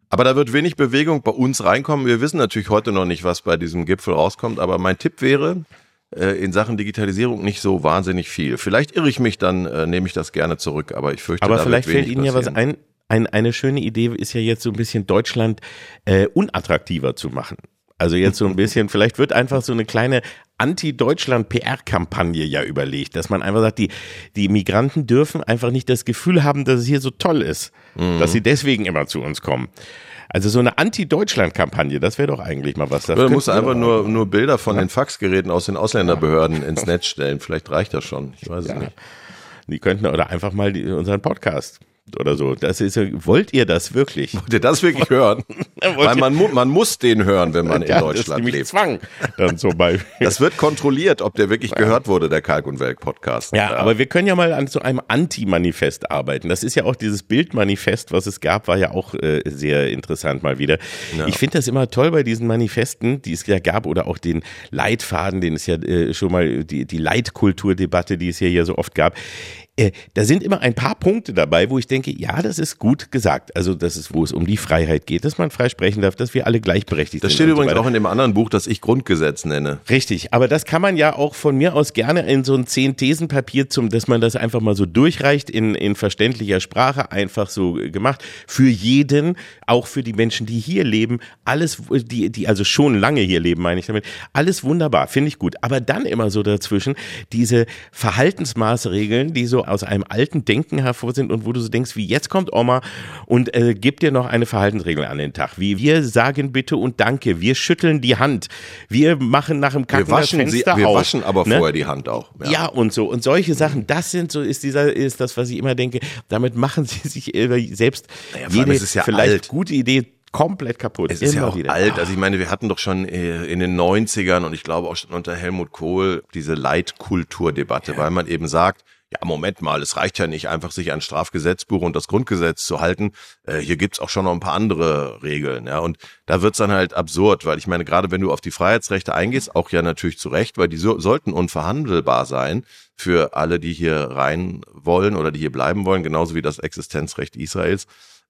Aber da wird wenig Bewegung bei uns reinkommen. Wir wissen natürlich heute noch nicht, was bei diesem Gipfel rauskommt, aber mein Tipp wäre, in Sachen Digitalisierung nicht so wahnsinnig viel. Vielleicht irre ich mich, dann nehme ich das gerne zurück, aber ich fürchte, aber vielleicht fällt Ihnen ja was ein, ein, eine schöne Idee ist ja jetzt so ein bisschen Deutschland äh, unattraktiver zu machen. Also jetzt so ein bisschen, vielleicht wird einfach so eine kleine Anti-Deutschland-PR-Kampagne ja überlegt, dass man einfach sagt, die, die Migranten dürfen einfach nicht das Gefühl haben, dass es hier so toll ist, mhm. dass sie deswegen immer zu uns kommen. Also so eine Anti-Deutschland-Kampagne, das wäre doch eigentlich mal was. Das du musst einfach nur, nur Bilder von ja. den Faxgeräten aus den Ausländerbehörden ins Netz stellen. Vielleicht reicht das schon. Ich weiß ja. es nicht. Die könnten oder einfach mal die, unseren Podcast oder so. Das ist, wollt ihr das wirklich? Wollt ihr das wirklich hören? Weil man, man muss den hören, wenn man in ja, Deutschland das ist lebt. Zwang dann zum Beispiel. Das wird kontrolliert, ob der wirklich ja. gehört wurde, der Kalk und Welk Podcast. Ja, ja, aber wir können ja mal an so einem Anti-Manifest arbeiten. Das ist ja auch dieses Bildmanifest, was es gab, war ja auch äh, sehr interessant mal wieder. Ich finde das immer toll bei diesen Manifesten, die es ja gab, oder auch den Leitfaden, den es ja äh, schon mal, die, die Leitkulturdebatte, die es ja hier so oft gab äh, da sind immer ein paar Punkte dabei, wo ich denke, ja, das ist gut gesagt. Also, das ist, wo es um die Freiheit geht, dass man frei sprechen darf, dass wir alle gleichberechtigt das sind. Das steht übrigens so auch in dem anderen Buch, das ich Grundgesetz nenne. Richtig, aber das kann man ja auch von mir aus gerne in so ein Zehn-Thesen-Papier zum, dass man das einfach mal so durchreicht in, in verständlicher Sprache, einfach so gemacht. Für jeden, auch für die Menschen, die hier leben, alles, die, die also schon lange hier leben, meine ich damit, alles wunderbar, finde ich gut. Aber dann immer so dazwischen diese Verhaltensmaßregeln, die so aus einem alten Denken hervor sind und wo du so denkst, wie jetzt kommt Oma und äh, gibt dir noch eine Verhaltensregel an den Tag. Wie wir sagen bitte und danke, wir schütteln die Hand, wir machen nach dem Kacken wir waschen das Fenster sie, Wir auf, waschen aber ne? vorher die Hand auch. Ja. ja. und so und solche Sachen, das sind so ist dieser ist das, was ich immer denke. Damit machen sie sich selbst naja, jede ja vielleicht alt. gute Idee komplett kaputt. Es ist ja auch wieder. alt. Also ich meine, wir hatten doch schon äh, in den 90ern und ich glaube auch schon unter Helmut Kohl diese Leitkulturdebatte, ja. weil man eben sagt, ja, Moment mal, es reicht ja nicht einfach, sich an Strafgesetzbuch und das Grundgesetz zu halten. Äh, hier gibt's auch schon noch ein paar andere Regeln. Ja, und da wird's dann halt absurd, weil ich meine, gerade wenn du auf die Freiheitsrechte eingehst, auch ja natürlich zu Recht, weil die so, sollten unverhandelbar sein für alle, die hier rein wollen oder die hier bleiben wollen, genauso wie das Existenzrecht Israels.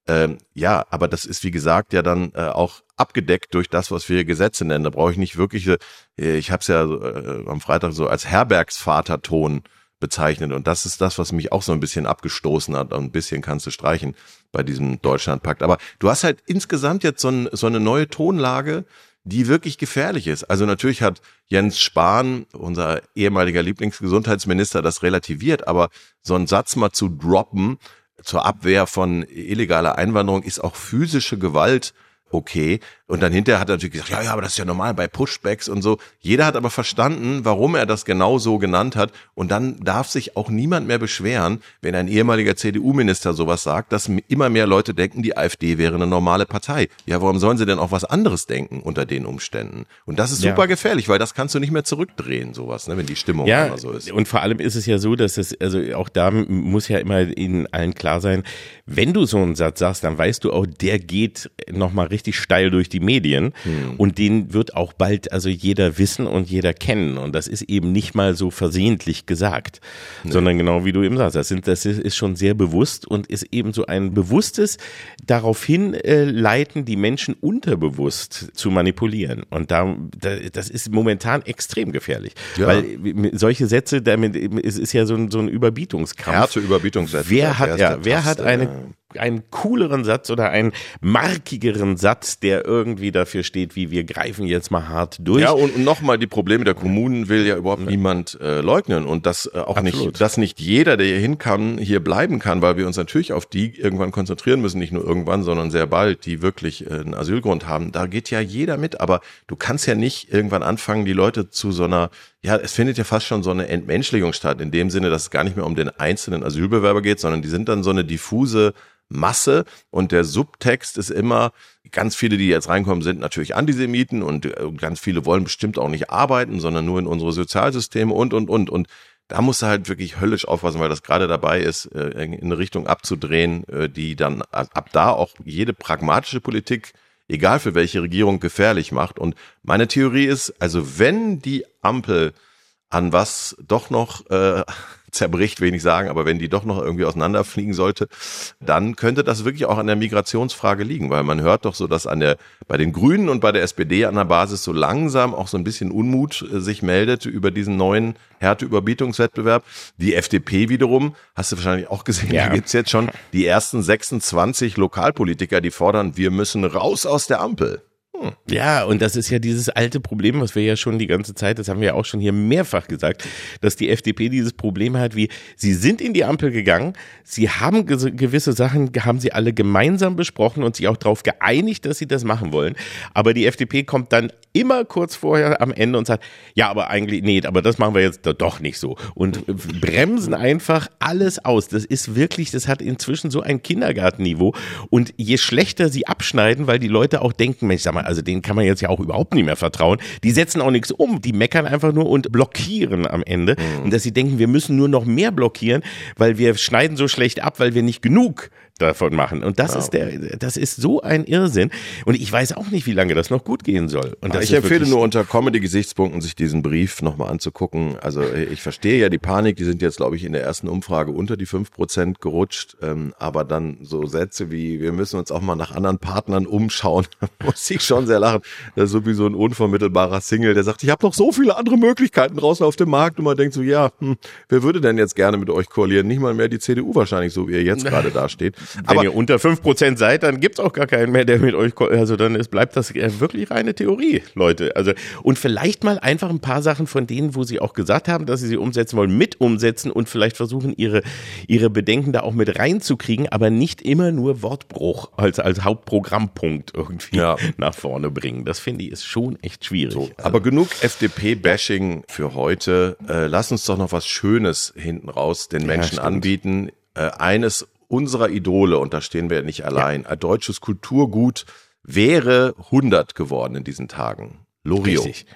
Ähm, ja, aber das ist wie gesagt ja dann äh, auch abgedeckt durch das, was wir Gesetze nennen. Da brauche ich nicht wirkliche, äh, ich habe es ja äh, am Freitag so als Herbergsvaterton bezeichnet. Und das ist das, was mich auch so ein bisschen abgestoßen hat. ein bisschen kannst du streichen bei diesem Deutschlandpakt. Aber du hast halt insgesamt jetzt so, ein, so eine neue Tonlage, die wirklich gefährlich ist. Also natürlich hat Jens Spahn, unser ehemaliger Lieblingsgesundheitsminister, das relativiert, aber so einen Satz mal zu droppen zur Abwehr von illegaler Einwanderung ist auch physische Gewalt okay. Und dann hinterher hat er natürlich gesagt, ja, ja, aber das ist ja normal bei Pushbacks und so. Jeder hat aber verstanden, warum er das genau so genannt hat. Und dann darf sich auch niemand mehr beschweren, wenn ein ehemaliger CDU-Minister sowas sagt, dass immer mehr Leute denken, die AfD wäre eine normale Partei. Ja, warum sollen sie denn auch was anderes denken unter den Umständen? Und das ist super ja. gefährlich, weil das kannst du nicht mehr zurückdrehen, sowas, ne, wenn die Stimmung ja, immer so ist. Und vor allem ist es ja so, dass es, also auch da muss ja immer ihnen allen klar sein, wenn du so einen Satz sagst, dann weißt du auch, der geht nochmal richtig steil durch die Medien hm. und den wird auch bald also jeder wissen und jeder kennen und das ist eben nicht mal so versehentlich gesagt, nee. sondern genau wie du eben sagst, das, sind, das ist schon sehr bewusst und ist eben so ein bewusstes daraufhin äh, leiten, die Menschen unterbewusst zu manipulieren und da, da das ist momentan extrem gefährlich, ja. weil solche Sätze, damit ist, ist ja so ein, so ein Überbietungskampf. Härte Überbietungssätze. Wer hat, ja, wer hat eine einen cooleren Satz oder einen markigeren Satz, der irgendwie dafür steht, wie wir greifen jetzt mal hart durch. Ja, und, und nochmal, die Probleme der Kommunen will ja überhaupt ja. niemand äh, leugnen und dass äh, auch Absolut. nicht, dass nicht jeder, der hier hin kann, hier bleiben kann, weil wir uns natürlich auf die irgendwann konzentrieren müssen, nicht nur irgendwann, sondern sehr bald, die wirklich äh, einen Asylgrund haben. Da geht ja jeder mit, aber du kannst ja nicht irgendwann anfangen, die Leute zu so einer ja, es findet ja fast schon so eine Entmenschlichung statt, in dem Sinne, dass es gar nicht mehr um den einzelnen Asylbewerber geht, sondern die sind dann so eine diffuse Masse und der Subtext ist immer, ganz viele, die jetzt reinkommen, sind natürlich Antisemiten und äh, ganz viele wollen bestimmt auch nicht arbeiten, sondern nur in unsere Sozialsysteme und, und, und. Und da musst du halt wirklich höllisch aufpassen, weil das gerade dabei ist, äh, in eine Richtung abzudrehen, äh, die dann ab da auch jede pragmatische Politik, egal für welche Regierung, gefährlich macht. Und meine Theorie ist, also wenn die Ampel an was doch noch äh, zerbricht, wenig sagen, aber wenn die doch noch irgendwie auseinanderfliegen sollte, dann könnte das wirklich auch an der Migrationsfrage liegen, weil man hört doch so, dass an der, bei den Grünen und bei der SPD an der Basis so langsam auch so ein bisschen Unmut äh, sich meldet über diesen neuen Härteüberbietungswettbewerb. Die FDP wiederum, hast du wahrscheinlich auch gesehen, ja. da gibt's jetzt schon die ersten 26 Lokalpolitiker, die fordern, wir müssen raus aus der Ampel. Ja, und das ist ja dieses alte Problem, was wir ja schon die ganze Zeit, das haben wir ja auch schon hier mehrfach gesagt, dass die FDP dieses Problem hat, wie sie sind in die Ampel gegangen, sie haben gewisse Sachen, haben sie alle gemeinsam besprochen und sich auch darauf geeinigt, dass sie das machen wollen. Aber die FDP kommt dann immer kurz vorher am Ende und sagt, ja, aber eigentlich, nee, aber das machen wir jetzt doch nicht so. Und bremsen einfach alles aus. Das ist wirklich, das hat inzwischen so ein Kindergartenniveau. Und je schlechter sie abschneiden, weil die Leute auch denken, Mensch, sag mal, also denen kann man jetzt ja auch überhaupt nicht mehr vertrauen. Die setzen auch nichts um. Die meckern einfach nur und blockieren am Ende. Mhm. Und dass sie denken, wir müssen nur noch mehr blockieren, weil wir schneiden so schlecht ab, weil wir nicht genug davon machen. Und das wow. ist der, das ist so ein Irrsinn. Und ich weiß auch nicht, wie lange das noch gut gehen soll. Und ich empfehle nur unter Comedy-Gesichtspunkten sich diesen Brief nochmal anzugucken. Also ich verstehe ja die Panik, die sind jetzt, glaube ich, in der ersten Umfrage unter die fünf Prozent gerutscht. Ähm, aber dann so Sätze wie, wir müssen uns auch mal nach anderen Partnern umschauen, muss ich schon sehr lachen. Das ist so wie so ein unvermittelbarer Single, der sagt, ich habe noch so viele andere Möglichkeiten draußen auf dem Markt. Und man denkt so, ja, hm, wer würde denn jetzt gerne mit euch koalieren? Nicht mal mehr die CDU wahrscheinlich, so wie ihr jetzt gerade dasteht. Wenn aber, ihr unter fünf Prozent seid, dann gibt's auch gar keinen mehr, der mit euch, also dann ist, bleibt das wirklich reine Theorie, Leute. Also, und vielleicht mal einfach ein paar Sachen von denen, wo sie auch gesagt haben, dass sie sie umsetzen wollen, mit umsetzen und vielleicht versuchen, ihre, ihre Bedenken da auch mit reinzukriegen, aber nicht immer nur Wortbruch als, als Hauptprogrammpunkt irgendwie ja. nach vorne bringen. Das finde ich ist schon echt schwierig. So, also, aber genug FDP-Bashing für heute. Äh, lass uns doch noch was Schönes hinten raus den Menschen ja, anbieten. Äh, eines unserer Idole, und da stehen wir nicht allein, ja. ein deutsches Kulturgut wäre 100 geworden in diesen Tagen. Lorio. Richtig.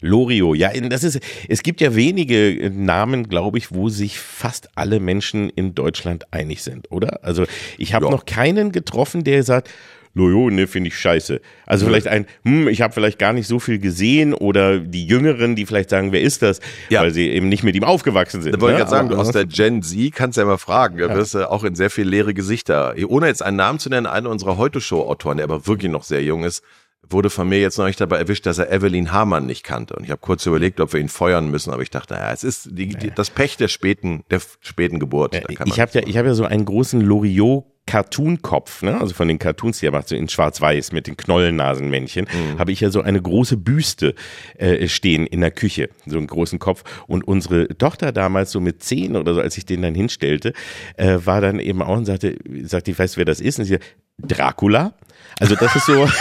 Lorio, ja, das ist, es gibt ja wenige Namen, glaube ich, wo sich fast alle Menschen in Deutschland einig sind, oder? Also ich habe ja. noch keinen getroffen, der sagt, Lojo, ne, finde ich scheiße. Also vielleicht ein, hm, ich habe vielleicht gar nicht so viel gesehen oder die Jüngeren, die vielleicht sagen, wer ist das? Ja. Weil sie eben nicht mit ihm aufgewachsen sind. Da wollte ne? ich gerade sagen, du aus der Gen Z kannst ja immer fragen. Da ja. wirst du auch in sehr viel leere Gesichter. Ohne jetzt einen Namen zu nennen, einer unserer Heute-Show-Autoren, der aber wirklich noch sehr jung ist, wurde von mir jetzt noch nicht dabei erwischt, dass er Evelyn Hamann nicht kannte. Und ich habe kurz überlegt, ob wir ihn feuern müssen, aber ich dachte, ja, es ist die, die, das Pech der späten, der späten Geburt. ich habe ja, ich habe ja so einen großen Loriot Cartoon-Kopf, ne? also von den Cartoons, die er macht, so in schwarz-weiß mit den Knollennasenmännchen, mhm. habe ich ja so eine große Büste äh, stehen in der Küche, so einen großen Kopf. Und unsere Tochter damals so mit zehn oder so, als ich den dann hinstellte, äh, war dann eben auch und sagte, sagte, ich weiß, wer das ist. Und sie Dracula. Also das ist so.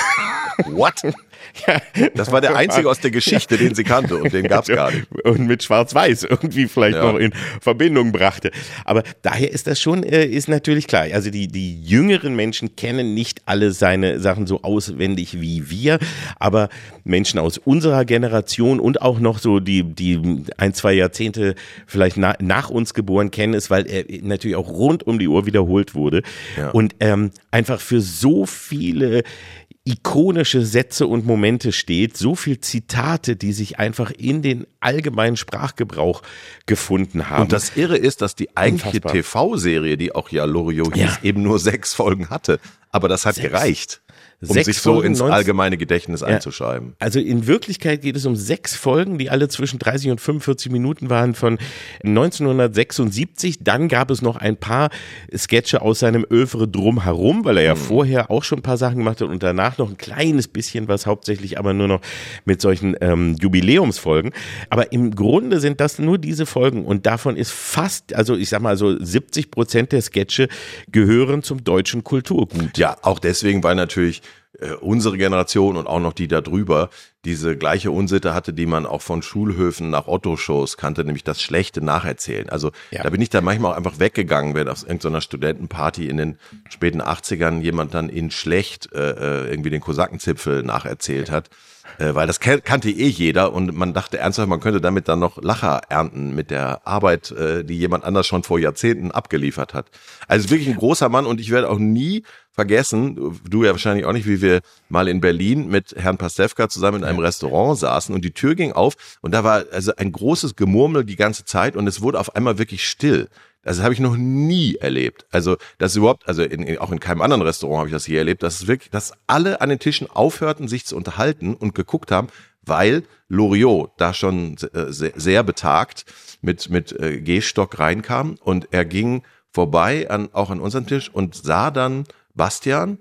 What? Ja, das war der einzige aus der Geschichte, den sie kannte und den gab's gar nicht. Und mit Schwarz-Weiß irgendwie vielleicht ja. noch in Verbindung brachte. Aber daher ist das schon, äh, ist natürlich klar. Also die, die jüngeren Menschen kennen nicht alle seine Sachen so auswendig wie wir, aber Menschen aus unserer Generation und auch noch so die, die ein, zwei Jahrzehnte vielleicht na, nach uns geboren kennen es, weil er natürlich auch rund um die Uhr wiederholt wurde. Ja. Und ähm, einfach für so viele ikonische Sätze und Momente steht, so viel Zitate, die sich einfach in den allgemeinen Sprachgebrauch gefunden haben. Und das Irre ist, dass die eigentliche TV-Serie, die auch ja Loriot hieß, ja. eben nur sechs Folgen hatte. Aber das hat sechs. gereicht um sechs sich so Folgen, ins allgemeine Gedächtnis ja. einzuschreiben. Also in Wirklichkeit geht es um sechs Folgen, die alle zwischen 30 und 45 Minuten waren von 1976. Dann gab es noch ein paar Sketche aus seinem Övre drumherum, weil er ja hm. vorher auch schon ein paar Sachen gemacht hat und danach noch ein kleines bisschen was, hauptsächlich aber nur noch mit solchen ähm, Jubiläumsfolgen. Aber im Grunde sind das nur diese Folgen und davon ist fast, also ich sag mal so 70 Prozent der Sketche gehören zum deutschen Kulturgut. Ja, auch deswegen, weil natürlich äh, unsere Generation und auch noch die da drüber diese gleiche Unsitte hatte, die man auch von Schulhöfen nach Otto-Shows kannte, nämlich das schlechte Nacherzählen. Also ja. da bin ich dann manchmal auch einfach weggegangen, wenn auf irgendeiner Studentenparty in den späten 80ern jemand dann in schlecht äh, äh, irgendwie den Kosakenzipfel nacherzählt hat. Äh, weil das kannte eh jeder und man dachte ernsthaft, man könnte damit dann noch Lacher ernten mit der Arbeit, äh, die jemand anders schon vor Jahrzehnten abgeliefert hat. Also wirklich ein großer Mann und ich werde auch nie vergessen, du ja wahrscheinlich auch nicht, wie wir mal in Berlin mit Herrn Pastewka zusammen in einem. Restaurant saßen und die Tür ging auf und da war also ein großes Gemurmel die ganze Zeit und es wurde auf einmal wirklich still. Das habe ich noch nie erlebt. Also das überhaupt, also in, in, auch in keinem anderen Restaurant habe ich das je erlebt, dass es wirklich, dass alle an den Tischen aufhörten, sich zu unterhalten und geguckt haben, weil Loriot da schon äh, sehr, sehr betagt mit mit äh, Gehstock reinkam und er ging vorbei an auch an unseren Tisch und sah dann Bastian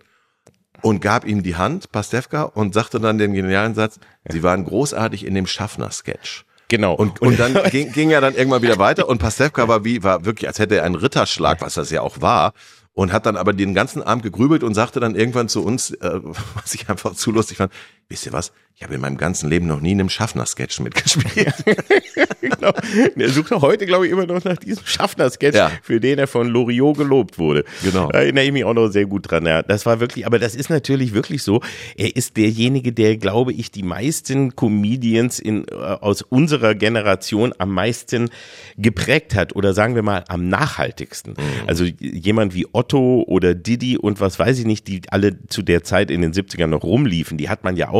und gab ihm die Hand, Pastewka, und sagte dann den genialen Satz, Sie waren großartig in dem Schaffner-Sketch. Genau. Und, und dann ging, ging er dann irgendwann wieder weiter und Pastewka war wie, war wirklich, als hätte er einen Ritterschlag, was das ja auch war, und hat dann aber den ganzen Abend gegrübelt und sagte dann irgendwann zu uns, äh, was ich einfach zu lustig fand, wisst ihr was, ich habe in meinem ganzen Leben noch nie in einem Schaffner-Sketch mitgespielt. genau. Er sucht auch heute, glaube ich, immer noch nach diesem Schaffner-Sketch, Ja. für den er von Loriot gelobt wurde. Genau. Da erinnere ich mich auch noch sehr gut dran. Ja, das war wirklich, aber das ist natürlich wirklich so. Er ist derjenige, der, glaube ich, die meisten Comedians in, äh, aus unserer Generation am meisten geprägt hat oder sagen wir mal am nachhaltigsten. Also jemand wie Otto oder Didi und was weiß ich nicht, die alle zu der Zeit in den 70ern noch rumliefen, die hat man ja auch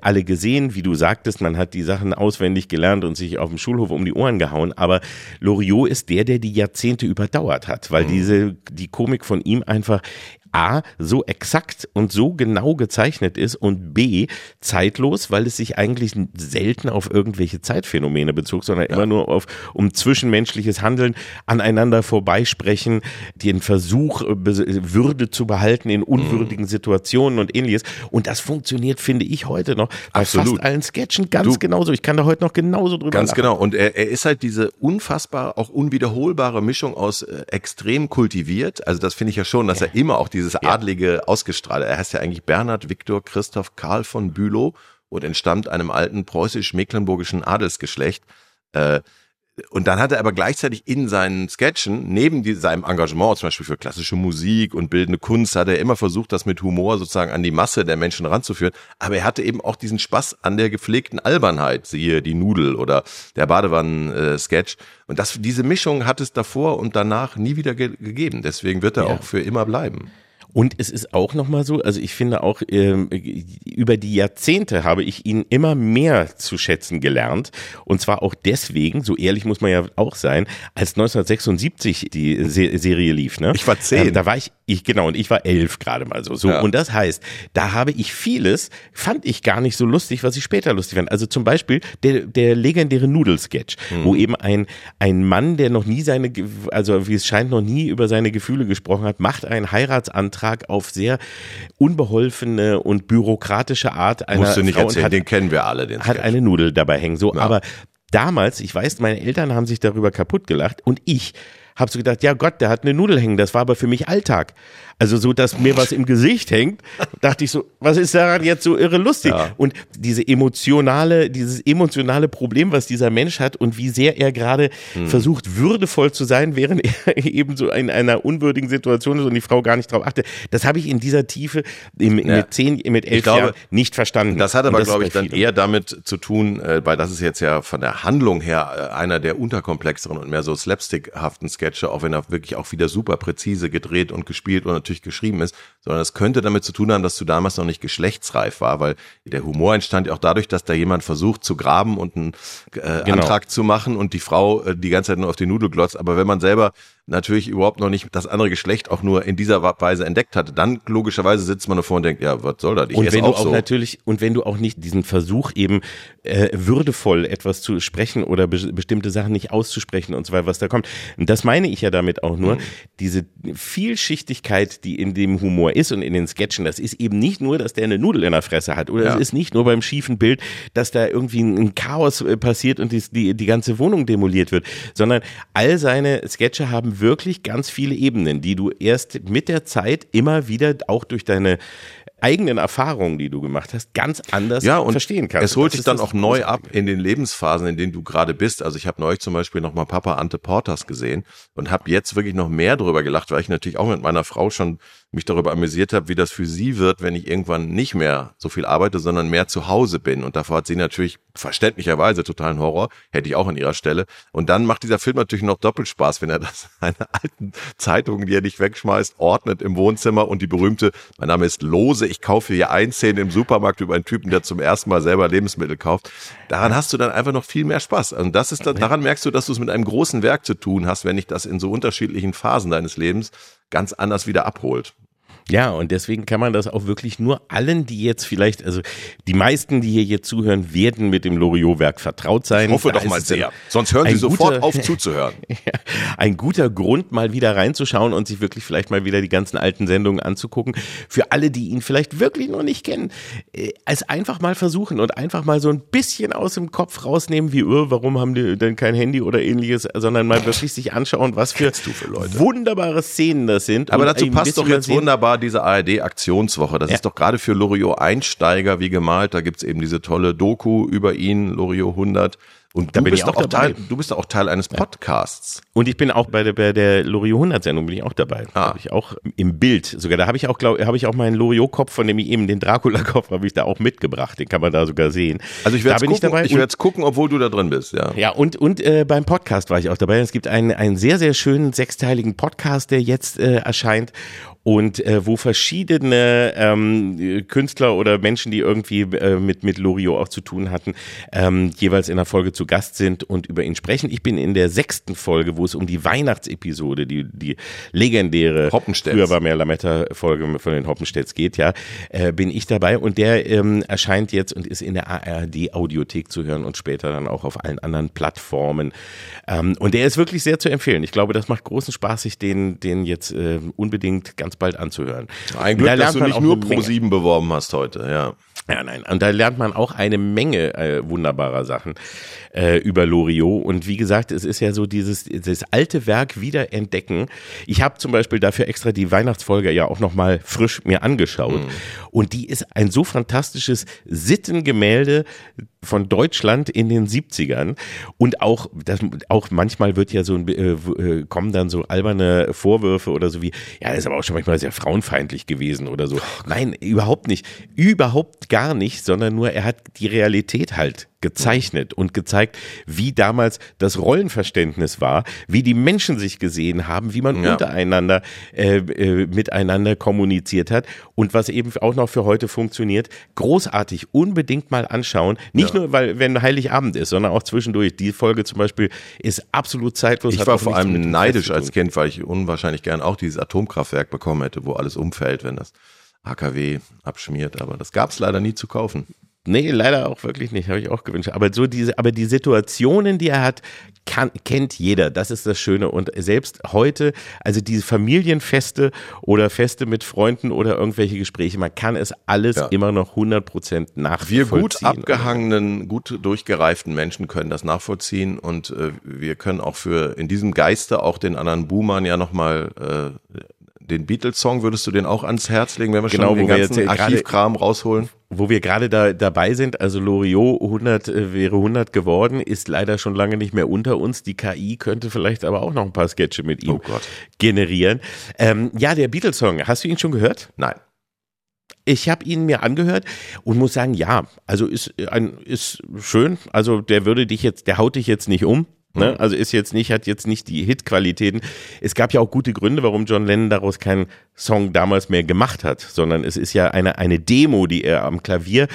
alle gesehen, wie du sagtest, man hat die Sachen auswendig gelernt und sich auf dem Schulhof um die Ohren gehauen, aber Loriot ist der, der die Jahrzehnte überdauert hat, weil diese, die Komik von ihm einfach A, so exakt und so genau gezeichnet ist und B, zeitlos, weil es sich eigentlich selten auf irgendwelche Zeitphänomene bezog, sondern immer nur auf um zwischenmenschliches Handeln, aneinander vorbeisprechen, den Versuch, äh, Würde zu behalten in unwürdigen Situationen und ähnliches. Und das funktioniert, finde ich, heute noch bei Absolut. fast allen Sketchen ganz Du- genauso. Ich kann da heute noch genauso drüber Ganz lachen. genau. Und er, er ist halt diese unfassbar, auch unwiederholbare Mischung aus äh, extrem kultiviert. Also das finde ich ja schon, dass er immer auch dieses Adlige ausgestrahlt. Er heißt ja eigentlich Bernhard Viktor Christoph Karl von Bülow und entstammt einem alten preußisch-mecklenburgischen Adelsgeschlecht. Äh, und dann hat er aber gleichzeitig in seinen Sketchen, neben die, seinem Engagement zum Beispiel für klassische Musik und bildende Kunst, hat er immer versucht, das mit Humor sozusagen an die Masse der Menschen ranzuführen. Aber er hatte eben auch diesen Spaß an der gepflegten Albernheit, siehe die Nudel oder der Badewannen-Sketch. Und das, diese Mischung hat es davor und danach nie wieder ge gegeben. Deswegen wird er Ja. auch für immer bleiben. Und es ist auch nochmal so, also ich finde auch, ähm, über die Jahrzehnte habe ich ihn immer mehr zu schätzen gelernt. Und zwar auch deswegen, so ehrlich muss man ja auch sein, als 1976 die Se Serie lief. Ne? Ich war zehn. Ähm, da war ich, ich, genau, und ich war elf gerade mal so. so. Ja. Und das heißt, da habe ich vieles, fand ich gar nicht so lustig, was ich später lustig fand. Also zum Beispiel der, der legendäre Nudelsketch, wo eben ein, ein Mann, der noch nie seine, also wie es scheint, noch nie über seine Gefühle gesprochen hat, macht einen Heiratsantrag auf sehr unbeholfene und bürokratische Art einer Musst du nicht Frau erzählen, hat, den kennen wir alle, den hat Sketch. eine Nudel dabei hängen. So, aber damals, ich weiß, meine Eltern haben sich darüber kaputt gelacht und ich habe so gedacht, ja Gott, der hat eine Nudel hängen. Das war aber für mich Alltag. Also so, dass mir was im Gesicht hängt, dachte ich so, was ist daran jetzt so irre lustig? Ja. Und diese emotionale, dieses emotionale Problem, was dieser Mensch hat und wie sehr er gerade Hm. versucht, würdevoll zu sein, während er eben so in einer unwürdigen Situation ist und die Frau gar nicht drauf achtet. Das habe ich in dieser Tiefe im, Ja. mit zehn, mit elf glaube, Jahren nicht verstanden. Das hat aber, glaube ich, dann eher damit zu tun, äh, weil das ist jetzt ja von der Handlung her äh, einer der unterkomplexeren und mehr so slapstickhaften Sketche, auch wenn er wirklich auch wieder super präzise gedreht und gespielt und natürlich geschrieben ist, sondern es könnte damit zu tun haben, dass du damals noch nicht geschlechtsreif war, weil der Humor entstand ja auch dadurch, dass da jemand versucht zu graben und einen äh, Genau. Antrag zu machen und die Frau äh, die ganze Zeit nur auf die Nudel glotzt. Aber wenn man selber natürlich überhaupt noch nicht das andere Geschlecht auch nur in dieser Weise entdeckt hatte, dann logischerweise sitzt man davor und denkt, ja, was soll das? Ich Und wenn du auch auch so. natürlich, und wenn du auch nicht diesen Versuch eben äh, würdevoll etwas zu sprechen oder be bestimmte Sachen nicht auszusprechen und so weiter, was da kommt. Und das meine ich ja damit auch nur, diese Vielschichtigkeit, die in dem Humor ist und in den Sketchen, das ist eben nicht nur, dass der eine Nudel in der Fresse hat oder Ja. es ist nicht nur beim schiefen Bild, dass da irgendwie ein, ein Chaos äh, passiert und die, die, die ganze Wohnung demoliert wird, sondern all seine Sketche haben wirklich ganz viele Ebenen, die du erst mit der Zeit immer wieder auch durch deine eigenen Erfahrungen, die du gemacht hast, ganz anders ja, und verstehen kannst. Es holt dich dann auch neu ab in den Lebensphasen, in denen du gerade bist. Also ich habe neulich zum Beispiel noch mal Papa Ante Portas gesehen und habe jetzt wirklich noch mehr drüber gelacht, weil ich natürlich auch mit meiner Frau schon mich darüber amüsiert habe, wie das für sie wird, wenn ich irgendwann nicht mehr so viel arbeite, sondern mehr zu Hause bin. Und davor hat sie natürlich verständlicherweise totalen Horror, hätte ich auch an ihrer Stelle. Und dann macht dieser Film natürlich noch doppelt Spaß, wenn er das seine alten Zeitungen, die er nicht wegschmeißt, ordnet im Wohnzimmer und die berühmte, mein Name ist Lose, ich kaufe hier ein Szene im Supermarkt über einen Typen, der zum ersten Mal selber Lebensmittel kauft. Daran hast du dann einfach noch viel mehr Spaß. Und das ist, daran merkst du, dass du es mit einem großen Werk zu tun hast, wenn dich das in so unterschiedlichen Phasen deines Lebens ganz anders wieder abholt. Ja, und deswegen kann man das auch wirklich nur allen, die jetzt vielleicht, also die meisten, die hier jetzt zuhören, werden mit dem Loriot-Werk vertraut sein. Ich hoffe Da doch mal sehr. Sonst hören Sie sofort guter- auf zuzuhören. Ja, ein guter Grund, mal wieder reinzuschauen und sich wirklich vielleicht mal wieder die ganzen alten Sendungen anzugucken. Für alle, die ihn vielleicht wirklich noch nicht kennen, äh, es einfach mal versuchen und einfach mal so ein bisschen aus dem Kopf rausnehmen, wie, oh, warum haben die denn kein Handy oder ähnliches, sondern mal wirklich sich anschauen, was für, du für Leute? wunderbare Szenen das sind. Aber dazu passt doch jetzt sehen- wunderbar diese ARD-Aktionswoche. Das Ja. ist doch gerade für Loriot Einsteiger wie gemalt. Da gibt's eben diese tolle Doku über ihn, Loriot 100. Und Da du bist auch auch Teil, du bist auch Teil eines Podcasts. Und ich bin auch bei der, bei der Loriot 100 Sendung bin ich auch dabei. Ah. Habe ich auch im Bild sogar. Da habe ich auch glaub, habe ich auch meinen Loriot Kopf, von dem ich eben den Dracula Kopf habe ich da auch mitgebracht. Den kann man da sogar sehen. Also ich werde gucken, ich dabei. ich Und- werde gucken, obwohl du da drin bist, ja. ja, und, und äh, beim Podcast war ich auch dabei. Es gibt einen, einen sehr, sehr schönen sechsteiligen Podcast, der jetzt äh, erscheint und äh, wo verschiedene ähm, Künstler oder Menschen, die irgendwie äh, mit, mit Loriot auch zu tun hatten, ähm, jeweils in der Folge zu Gast sind und über ihn sprechen. Ich bin in der sechsten Folge, wo es um die Weihnachtsepisode, die, die legendäre früher war mehr Lametta-Folge von den Hoppenstedts geht, ja, äh, bin ich dabei und der ähm, erscheint jetzt und ist in der ARD-Audiothek zu hören und später dann auch auf allen anderen Plattformen. Ähm, und der ist wirklich sehr zu empfehlen. Ich glaube, das macht großen Spaß, sich den, den jetzt äh, unbedingt ganz bald anzuhören. Ein Da Glück, dass lernt du nicht nur eine Menge. Pro 7 beworben hast heute, ja. Ja, nein. Und da lernt man auch eine Menge äh, wunderbarer Sachen äh, über Loriot. Und wie gesagt, es ist ja so dieses, dieses alte Werk wieder entdecken. Ich habe zum Beispiel dafür extra die Weihnachtsfolge ja auch nochmal frisch mir angeschaut. Und die ist ein so fantastisches Sittengemälde von Deutschland in den 70ern. Und auch, das, auch manchmal wird ja so ein, äh, äh, kommen dann so alberne Vorwürfe oder so wie, ja, das ist aber auch schon manchmal sehr frauenfeindlich gewesen oder so. Nein, überhaupt nicht. Überhaupt gar nicht, sondern nur er hat die Realität halt gezeichnet und gezeigt, wie damals das Rollenverständnis war, wie die Menschen sich gesehen haben, wie man Ja. untereinander äh, äh, miteinander kommuniziert hat und was eben auch noch für heute funktioniert. Großartig, unbedingt mal anschauen. Nicht nur, weil wenn Heiligabend ist, sondern auch zwischendurch. Die Folge zum Beispiel ist absolut zeitlos. Ich war vor allem neidisch als. Kind, weil ich unwahrscheinlich gern auch dieses Atomkraftwerk bekommen hätte, wo alles umfällt, wenn das AKW abschmiert. Aber das gab's leider nie zu kaufen. Nee, leider auch wirklich nicht, habe ich auch gewünscht. Aber so diese, aber die Situationen, die er hat, kann, kennt jeder. Das ist das Schöne. Und selbst heute, also diese Familienfeste oder Feste mit Freunden oder irgendwelche Gespräche, man kann es alles Ja. immer noch 100 Prozent Wir nachvollziehen. gut abgehangenen, gut durchgereiften Menschen können das nachvollziehen und äh, wir können auch für in diesem Geiste auch den anderen Boomern ja nochmal äh, den Beatles-Song, würdest du den auch ans Herz legen, wenn wir Genau, schon den ganzen jetzt, äh, Archivkram rausholen? Wo wir gerade da dabei sind, also Loriot 100 äh, wäre 100 geworden, ist leider schon lange nicht mehr unter uns. Die KI könnte vielleicht aber auch noch ein paar Sketche mit ihm Oh generieren. Ähm, ja, der Beatles-Song, hast du ihn schon gehört? Nein. Ich habe ihn mir angehört und muss sagen, ja, also ist ein ist schön. Also der würde dich jetzt, der haut dich jetzt nicht um. Ne? Also ist jetzt nicht, hat jetzt nicht die Hitqualitäten. Es gab ja auch gute Gründe, warum John Lennon daraus keinen Song damals mehr gemacht hat, sondern es ist ja eine, eine Demo, die er am Klavier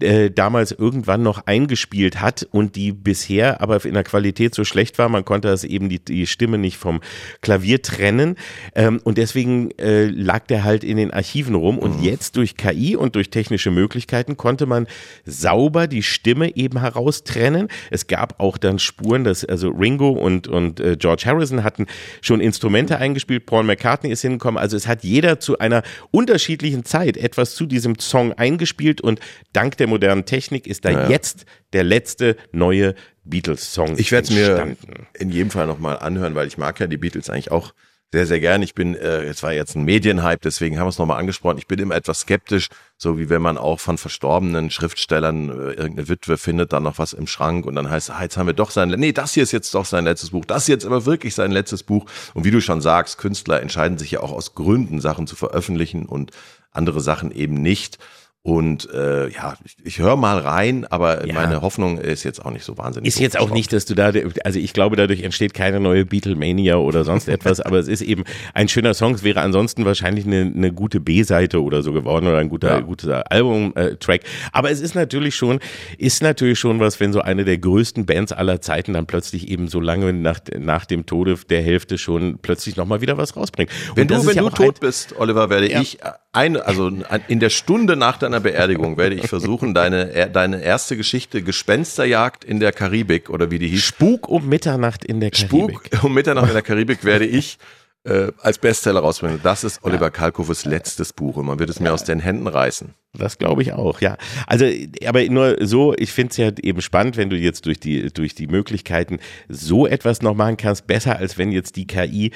äh, damals irgendwann noch eingespielt hat und die bisher aber in der Qualität so schlecht war, man konnte das eben die, die Stimme nicht vom Klavier trennen ähm, und deswegen äh, lag der halt in den Archiven rum und jetzt durch KI und durch technische Möglichkeiten konnte man sauber die Stimme eben heraustrennen. Es gab auch dann Spuren, dass also Ringo und und äh, George Harrison hatten schon Instrumente eingespielt, Paul McCartney ist hingekommen, also es hat jeder zu einer unterschiedlichen Zeit etwas zu diesem Song eingespielt und dank der modernen Technik ist da Ja, jetzt der letzte neue Beatles-Song Ich werde es mir in jedem Fall nochmal anhören, weil ich mag ja die Beatles eigentlich auch sehr, sehr gern. Ich bin, äh, es war jetzt ein Medienhype, deswegen haben wir es nochmal angesprochen. Ich bin immer etwas skeptisch, so wie wenn man auch von verstorbenen Schriftstellern äh, irgendeine Witwe findet, dann noch was im Schrank und dann heißt, ah, jetzt haben wir doch sein, nee, das hier ist jetzt doch sein letztes Buch, das ist jetzt aber wirklich sein letztes Buch. Und wie du schon sagst, Künstler entscheiden sich ja auch aus Gründen, Sachen zu veröffentlichen und andere Sachen eben nicht. Und äh, ja, ich, ich höre mal rein, aber ja. meine Hoffnung ist jetzt auch nicht so wahnsinnig. Ist jetzt auch nicht, dass du da, also ich glaube, dadurch entsteht keine neue Beatlemania oder sonst etwas, aber es ist eben ein schöner Song. Es wäre ansonsten wahrscheinlich eine, eine gute B-Seite oder so geworden oder ein guter, ja. guter Album-Track. aber es ist natürlich schon, ist natürlich schon was, wenn so eine der größten Bands aller Zeiten dann plötzlich eben so lange nach, nach dem Tode der Hälfte schon plötzlich nochmal wieder was rausbringt. Wenn du, wenn ja du tot bist, Oliver, werde ich ein, also in der Stunde nach deiner Beerdigung werde ich versuchen, deine, deine erste Geschichte Gespensterjagd in der Karibik oder wie die hieß. Spuk um Mitternacht in der Karibik. Spuk um Mitternacht in der Karibik werde ich äh, als Bestseller rausbringen. Das ist Oliver ja. Kalkofes letztes Buch und man wird es mir aus den Händen reißen. Das glaube ich auch, ja. Also, aber nur so, ich finde es ja eben spannend, wenn du jetzt durch die, durch die Möglichkeiten so etwas noch machen kannst, besser als wenn jetzt die KI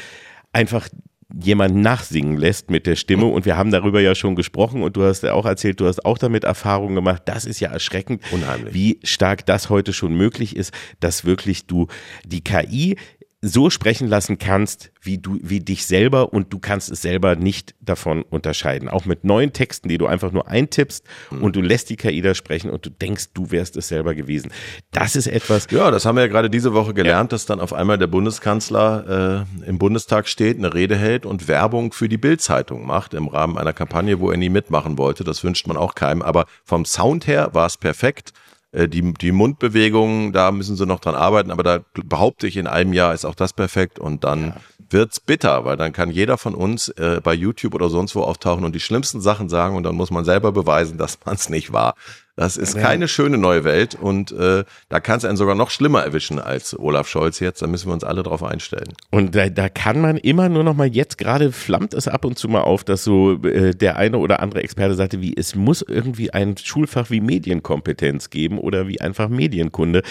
einfach jemand nachsingen lässt mit der Stimme. Und wir haben darüber ja schon gesprochen und du hast ja auch erzählt, du hast auch damit Erfahrungen gemacht. Das ist ja erschreckend, Unheimlich. wie stark das heute schon möglich ist, dass wirklich du die KI so sprechen lassen kannst, wie du, wie dich selber und du kannst es selber nicht davon unterscheiden. Auch mit neuen Texten, die du einfach nur eintippst mhm. und du lässt die KI da sprechen und du denkst, du wärst es selber gewesen. Das ist etwas. Ja, das haben wir ja gerade diese Woche gelernt, ja. dass dann auf einmal der Bundeskanzler äh, im Bundestag steht, eine Rede hält und Werbung für die Bildzeitung macht im Rahmen einer Kampagne, wo er nie mitmachen wollte. Das wünscht man auch keinem. Aber vom Sound her war es perfekt. Äh, die, die Mundbewegungen, da müssen sie noch dran arbeiten, aber da behaupte ich, in einem Jahr ist auch das perfekt und dann ja. wird's bitter, weil dann kann jeder von uns äh, bei YouTube oder sonst wo auftauchen und die schlimmsten Sachen sagen und dann muss man selber beweisen, dass man es nicht war. Das ist keine schöne neue Welt und äh, da kann es einen sogar noch schlimmer erwischen als Olaf Scholz jetzt. Da müssen wir uns alle drauf einstellen. Und da, da kann man immer nur noch mal jetzt gerade flammt es ab und zu mal auf, dass so äh, der eine oder andere Experte sagte, wie es muss irgendwie ein Schulfach wie Medienkompetenz geben oder wie einfach Medienkunde.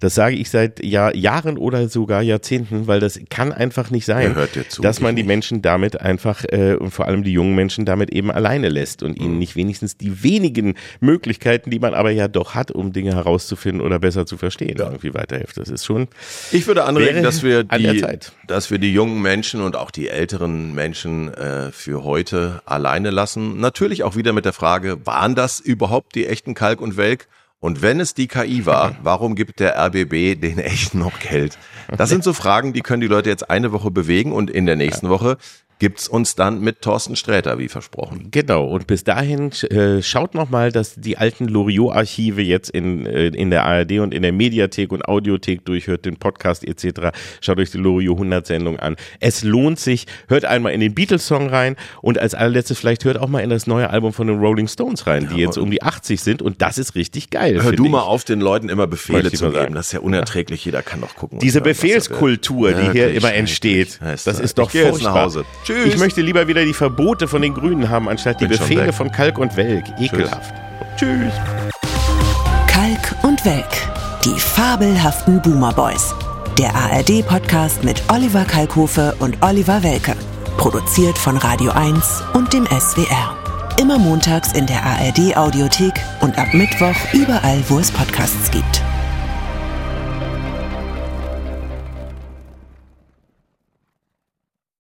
Das sage ich seit Jahr, Jahren oder sogar Jahrzehnten, weil das kann einfach nicht sein, zu, dass man die Menschen damit einfach äh, und vor allem die jungen Menschen damit eben alleine lässt und ihnen mhm. nicht wenigstens die wenigen Möglichkeiten die man aber ja doch hat, um Dinge herauszufinden oder besser zu verstehen, ja. irgendwie weiterhilft. Das ist schon. Ich würde anregen, dass wir die, dass wir die jungen Menschen und auch die älteren Menschen äh, für heute alleine lassen. Natürlich auch wieder mit der Frage, waren das überhaupt die echten Kalk und Welk? Und wenn es die KI war, warum gibt der RBB den echten noch Geld? Das sind so Fragen, die können die Leute jetzt eine Woche bewegen und in der nächsten Woche gibt's uns dann mit Thorsten Sträter, wie versprochen. Genau. Und bis dahin äh, schaut nochmal, dass die alten Loriot-Archive jetzt in, äh, in der ARD und in der Mediathek und Audiothek durchhört, den Podcast etc. Schaut euch die Loriot 100 Sendung an. Es lohnt sich. Hört einmal in den Beatles-Song rein und als allerletztes vielleicht hört auch mal in das neue Album von den Rolling Stones rein, die ja, jetzt um die 80 sind und das ist richtig geil. Hör du ich. mal auf, den Leuten immer Befehle zu geben. Das ist ja unerträglich. Jeder kann doch gucken. Diese Befehlskultur, die hier immer entsteht, das ist doch ich furchtbar. nach Hause. Tschüss. Ich möchte lieber wieder die Verbote von den Grünen haben, anstatt die Bin Befehle von Kalk und Welk. Ekelhaft. Tschüss. Kalk und Welk. Die fabelhaften Boomer Boys. Der ARD-Podcast mit Oliver Kalkofe und Oliver Welke. Produziert von Radio 1 und dem SWR. Immer montags in der ARD-Audiothek und ab Mittwoch überall, wo es Podcasts gibt.